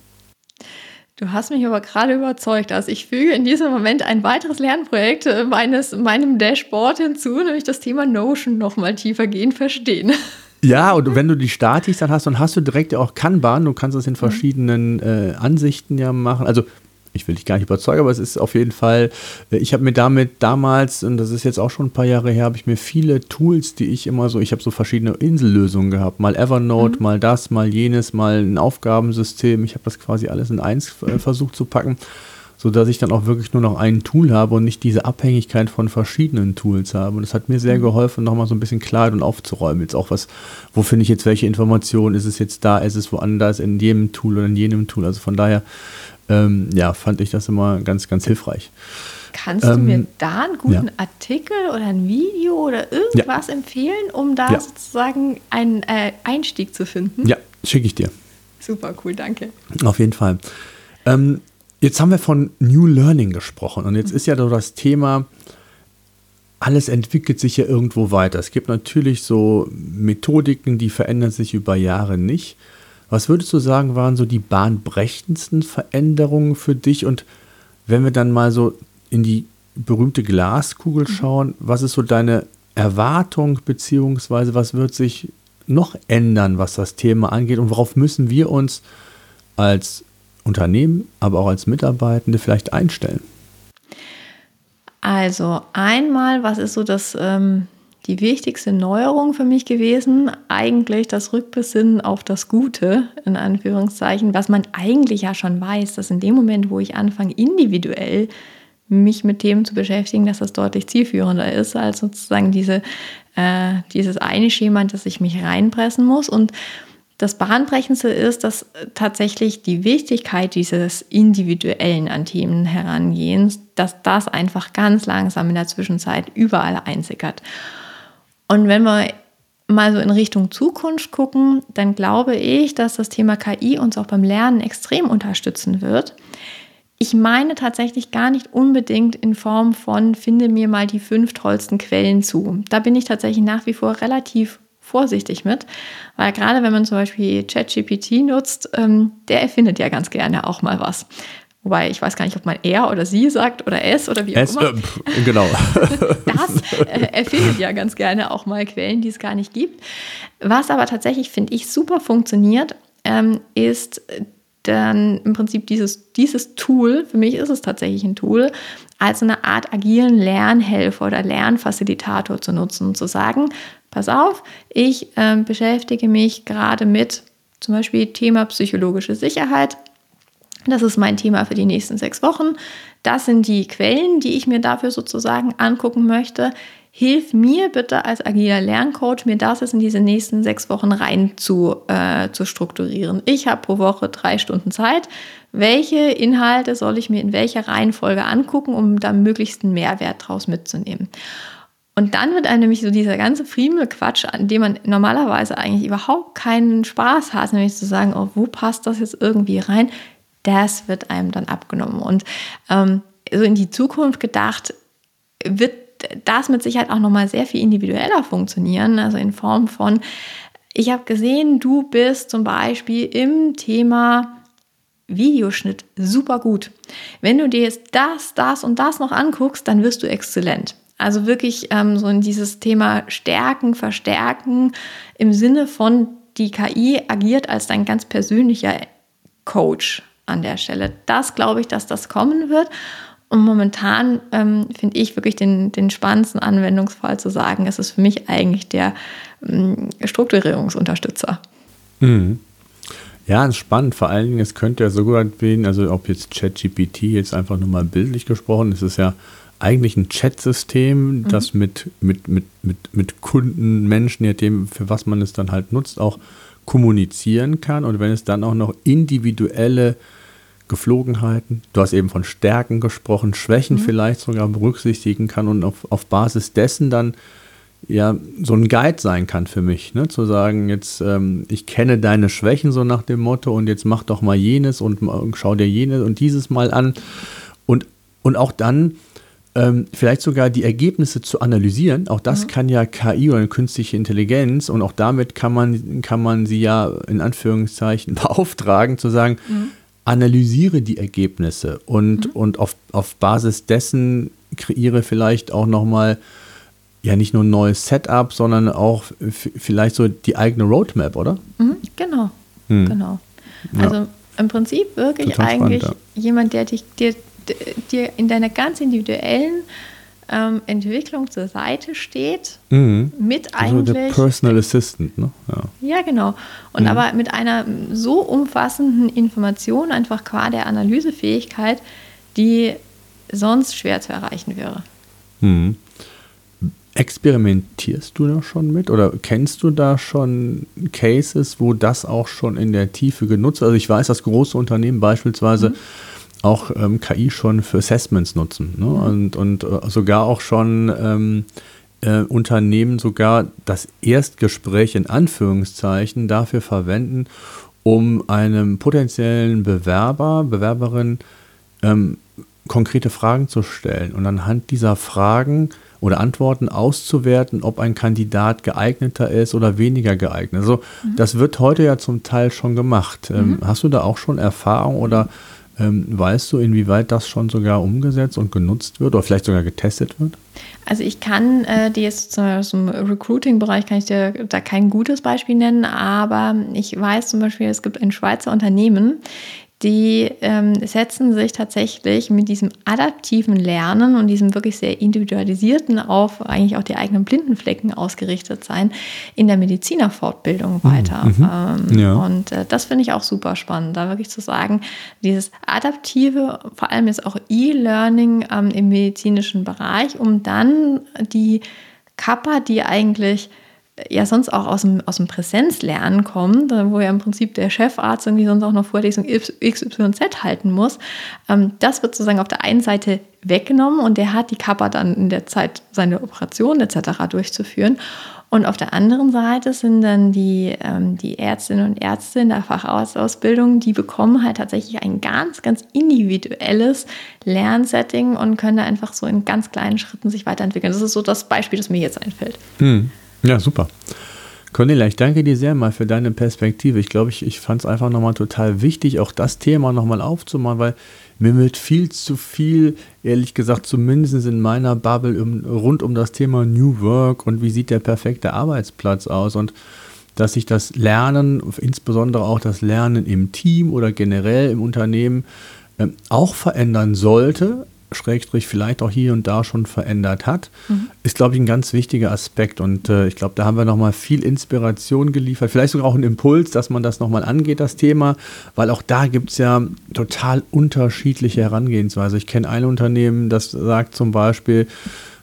Du hast mich aber gerade überzeugt. Also ich füge in diesem Moment ein weiteres Lernprojekt äh, meines, meinem Dashboard hinzu, nämlich das Thema Notion nochmal tiefergehend verstehen. *laughs* Ja, und wenn du die Statis dann hast, dann hast du direkt auch Kanban. Du kannst das in verschiedenen äh, Ansichten ja machen. Also ich will dich gar nicht überzeugen, aber es ist auf jeden Fall, äh, ich habe mir damit damals, und das ist jetzt auch schon ein paar Jahre her, habe ich mir viele Tools, die ich immer so, ich habe so verschiedene Insellösungen gehabt, mal Evernote, mhm. mal das, mal jenes, mal ein Aufgabensystem. Ich habe das quasi alles in eins äh, versucht zu packen sodass ich dann auch wirklich nur noch ein Tool habe und nicht diese Abhängigkeit von verschiedenen Tools habe. Und das hat mir sehr mhm. geholfen, nochmal so ein bisschen Klarheit und aufzuräumen. Jetzt auch was, wo finde ich jetzt welche Informationen? Ist es jetzt da? Ist es woanders? In jedem Tool oder in jenem Tool? Also von daher, ähm, ja, fand ich das immer ganz, ganz hilfreich. Kannst du ähm, mir da einen guten ja. Artikel oder ein Video oder irgendwas ja. empfehlen, um da ja. sozusagen einen äh, Einstieg zu finden? Ja, schicke ich dir. Super cool, danke. Auf jeden Fall. Ähm, Jetzt haben wir von New Learning gesprochen und jetzt ist ja so das Thema, alles entwickelt sich ja irgendwo weiter. Es gibt natürlich so Methodiken, die verändern sich über Jahre nicht. Was würdest du sagen, waren so die bahnbrechendsten Veränderungen für dich? Und wenn wir dann mal so in die berühmte Glaskugel mhm. schauen, was ist so deine Erwartung, beziehungsweise was wird sich noch ändern, was das Thema angeht und worauf müssen wir uns als Unternehmen, aber auch als Mitarbeitende vielleicht einstellen? Also einmal, was ist so das, ähm, die wichtigste Neuerung für mich gewesen? Eigentlich das Rückbesinnen auf das Gute, in Anführungszeichen, was man eigentlich ja schon weiß, dass in dem Moment, wo ich anfange, individuell mich mit Themen zu beschäftigen, dass das deutlich zielführender ist als sozusagen diese, äh, dieses eine Schema, dass ich mich reinpressen muss. Und das Bahnbrechendste ist, dass tatsächlich die Wichtigkeit dieses individuellen an Themen herangehens, dass das einfach ganz langsam in der Zwischenzeit überall einsickert. Und wenn wir mal so in Richtung Zukunft gucken, dann glaube ich, dass das Thema KI uns auch beim Lernen extrem unterstützen wird. Ich meine tatsächlich gar nicht unbedingt in Form von, finde mir mal die fünf tollsten Quellen zu. Da bin ich tatsächlich nach wie vor relativ vorsichtig mit, weil gerade wenn man zum Beispiel ChatGPT nutzt, ähm, der erfindet ja ganz gerne auch mal was. Wobei ich weiß gar nicht, ob man er oder sie sagt oder es oder wie auch es, immer. Äh, genau. *laughs* das äh, erfindet ja ganz gerne auch mal Quellen, die es gar nicht gibt. Was aber tatsächlich, finde ich, super funktioniert, ähm, ist dann im Prinzip dieses, dieses Tool, für mich ist es tatsächlich ein Tool, als eine Art agilen Lernhelfer oder Lernfacilitator zu nutzen und zu sagen, pass auf, ich äh, beschäftige mich gerade mit zum Beispiel Thema psychologische Sicherheit. Das ist mein Thema für die nächsten sechs Wochen. Das sind die Quellen, die ich mir dafür sozusagen angucken möchte. Hilf mir bitte als agiler Lerncoach, mir das jetzt in diese nächsten sechs Wochen rein zu, äh, zu strukturieren. Ich habe pro Woche drei Stunden Zeit. Welche Inhalte soll ich mir in welcher Reihenfolge angucken, um da möglichsten Mehrwert draus mitzunehmen? Und dann wird einem nämlich so dieser ganze Friemelquatsch, an dem man normalerweise eigentlich überhaupt keinen Spaß hat, nämlich zu sagen, oh, wo passt das jetzt irgendwie rein, das wird einem dann abgenommen. Und ähm, so in die Zukunft gedacht, wird das mit Sicherheit auch nochmal sehr viel individueller funktionieren, also in Form von, ich habe gesehen, du bist zum Beispiel im Thema Videoschnitt super gut. Wenn du dir jetzt das, das und das noch anguckst, dann wirst du exzellent. Also wirklich ähm, so in dieses Thema Stärken, Verstärken im Sinne von, die KI agiert als dein ganz persönlicher Coach an der Stelle. Das glaube ich, dass das kommen wird. Und momentan ähm, finde ich wirklich den, den spannendsten Anwendungsfall zu sagen, es ist für mich eigentlich der ähm, Strukturierungsunterstützer. Mhm. Ja, spannend. Vor allen Dingen, es könnte ja sogar werden, also ob jetzt ChatGPT jetzt einfach nur mal bildlich gesprochen, ist es ja eigentlich ein Chat-System, mhm. das mit, mit, mit, mit, mit Kunden, Menschen, je nachdem, für was man es dann halt nutzt, auch kommunizieren kann. Und wenn es dann auch noch individuelle Geflogenheiten, du hast eben von Stärken gesprochen, Schwächen mhm. vielleicht sogar berücksichtigen kann und auf, auf Basis dessen dann ja so ein Guide sein kann für mich, ne? zu sagen, jetzt ähm, ich kenne deine Schwächen so nach dem Motto und jetzt mach doch mal jenes und, und schau dir jenes und dieses mal an und, und auch dann ähm, vielleicht sogar die Ergebnisse zu analysieren. Auch das mhm. kann ja KI oder eine künstliche Intelligenz und auch damit kann man, kann man sie ja in Anführungszeichen *laughs* beauftragen, zu sagen, mhm. analysiere die Ergebnisse und, mhm. und auf, auf Basis dessen kreiere vielleicht auch nochmal ja nicht nur ein neues Setup, sondern auch vielleicht so die eigene Roadmap, oder? Mhm, genau, hm. genau. Also ja. im Prinzip wirklich Total eigentlich spannend, ja. jemand, der dich dir, dir in deiner ganz individuellen ähm, Entwicklung zur Seite steht, mhm. mit also eigentlich. Der Personal Assistant, ne? Ja, ja genau. Und mhm. aber mit einer so umfassenden Information, einfach qua der Analysefähigkeit, die sonst schwer zu erreichen wäre. Mhm. Experimentierst du da schon mit oder kennst du da schon Cases, wo das auch schon in der Tiefe genutzt wird? Also ich weiß, dass große Unternehmen beispielsweise mhm. Auch ähm, KI schon für Assessments nutzen ne? mhm. und, und äh, sogar auch schon ähm, äh, Unternehmen sogar das Erstgespräch in Anführungszeichen dafür verwenden, um einem potenziellen Bewerber, Bewerberin ähm, konkrete Fragen zu stellen und anhand dieser Fragen oder Antworten auszuwerten, ob ein Kandidat geeigneter ist oder weniger geeignet. Also mhm. das wird heute ja zum Teil schon gemacht. Ähm, mhm. hast du da auch schon Erfahrung oder ähm, weißt du, inwieweit das schon sogar umgesetzt und genutzt wird oder vielleicht sogar getestet wird? Also ich kann äh, dir jetzt aus dem Recruiting-Bereich kann ich dir da kein gutes Beispiel nennen, aber ich weiß zum Beispiel, es gibt ein Schweizer Unternehmen, die ähm, setzen sich tatsächlich mit diesem adaptiven Lernen und diesem wirklich sehr individualisierten auf eigentlich auch die eigenen Blindenflecken ausgerichtet sein in der Medizinerfortbildung hm, weiter. Mhm. Ähm, ja. Und äh, das finde ich auch super spannend, da wirklich zu sagen, dieses adaptive, vor allem ist auch E-Learning ähm, im medizinischen Bereich, um dann die Kappa, die eigentlich ja sonst auch aus dem, aus dem Präsenzlernen kommt, wo ja im Prinzip der Chefarzt irgendwie sonst auch noch Vorlesung XYZ halten muss. Ähm, das wird sozusagen auf der einen Seite weggenommen und der hat die Kappa dann in der Zeit, seine Operation etc. durchzuführen. Und auf der anderen Seite sind dann die, ähm, die Ärztinnen und Ärzte in der Facharztausbildung, die bekommen halt tatsächlich ein ganz, ganz individuelles Lernsetting und können da einfach so in ganz kleinen Schritten sich weiterentwickeln. Das ist so das Beispiel, das mir jetzt einfällt. Hm. Ja, super. Cornelia, ich danke dir sehr mal für deine Perspektive. Ich glaube, ich, ich fand es einfach nochmal total wichtig, auch das Thema nochmal aufzumachen, weil mir wird viel zu viel, ehrlich gesagt, zumindest in meiner Bubble um, rund um das Thema New Work und wie sieht der perfekte Arbeitsplatz aus und dass sich das Lernen, insbesondere auch das Lernen im Team oder generell im Unternehmen, äh, auch verändern sollte, Schrägstrich vielleicht auch hier und da schon verändert hat, mhm. ist, glaube ich, ein ganz wichtiger Aspekt. Und äh, ich glaube, da haben wir nochmal viel Inspiration geliefert, vielleicht sogar auch einen Impuls, dass man das nochmal angeht, das Thema, weil auch da gibt es ja total unterschiedliche Herangehensweise. Ich kenne ein Unternehmen, das sagt zum Beispiel,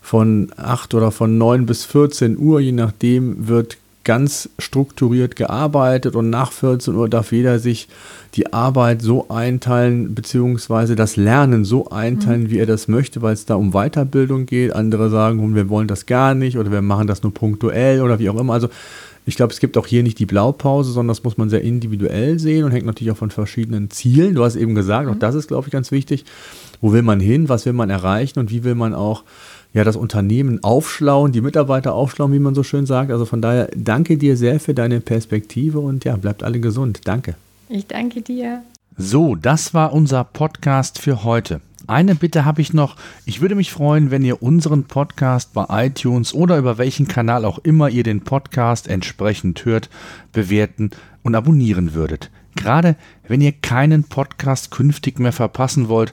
von 8 oder von 9 bis 14 Uhr, je nachdem, wird ganz strukturiert gearbeitet und nach 14 Uhr darf jeder sich die Arbeit so einteilen, beziehungsweise das Lernen so einteilen, mhm. wie er das möchte, weil es da um Weiterbildung geht. Andere sagen, wir wollen das gar nicht oder wir machen das nur punktuell oder wie auch immer. Also ich glaube, es gibt auch hier nicht die Blaupause, sondern das muss man sehr individuell sehen und hängt natürlich auch von verschiedenen Zielen. Du hast eben gesagt, mhm. auch das ist, glaube ich, ganz wichtig. Wo will man hin? Was will man erreichen? Und wie will man auch ja, das Unternehmen aufschlauen, die Mitarbeiter aufschlauen, wie man so schön sagt. Also von daher danke dir sehr für deine Perspektive und ja, bleibt alle gesund. Danke. Ich danke dir. So, das war unser Podcast für heute. Eine Bitte habe ich noch. Ich würde mich freuen, wenn ihr unseren Podcast bei iTunes oder über welchen Kanal auch immer ihr den Podcast entsprechend hört, bewerten und abonnieren würdet. Gerade wenn ihr keinen Podcast künftig mehr verpassen wollt,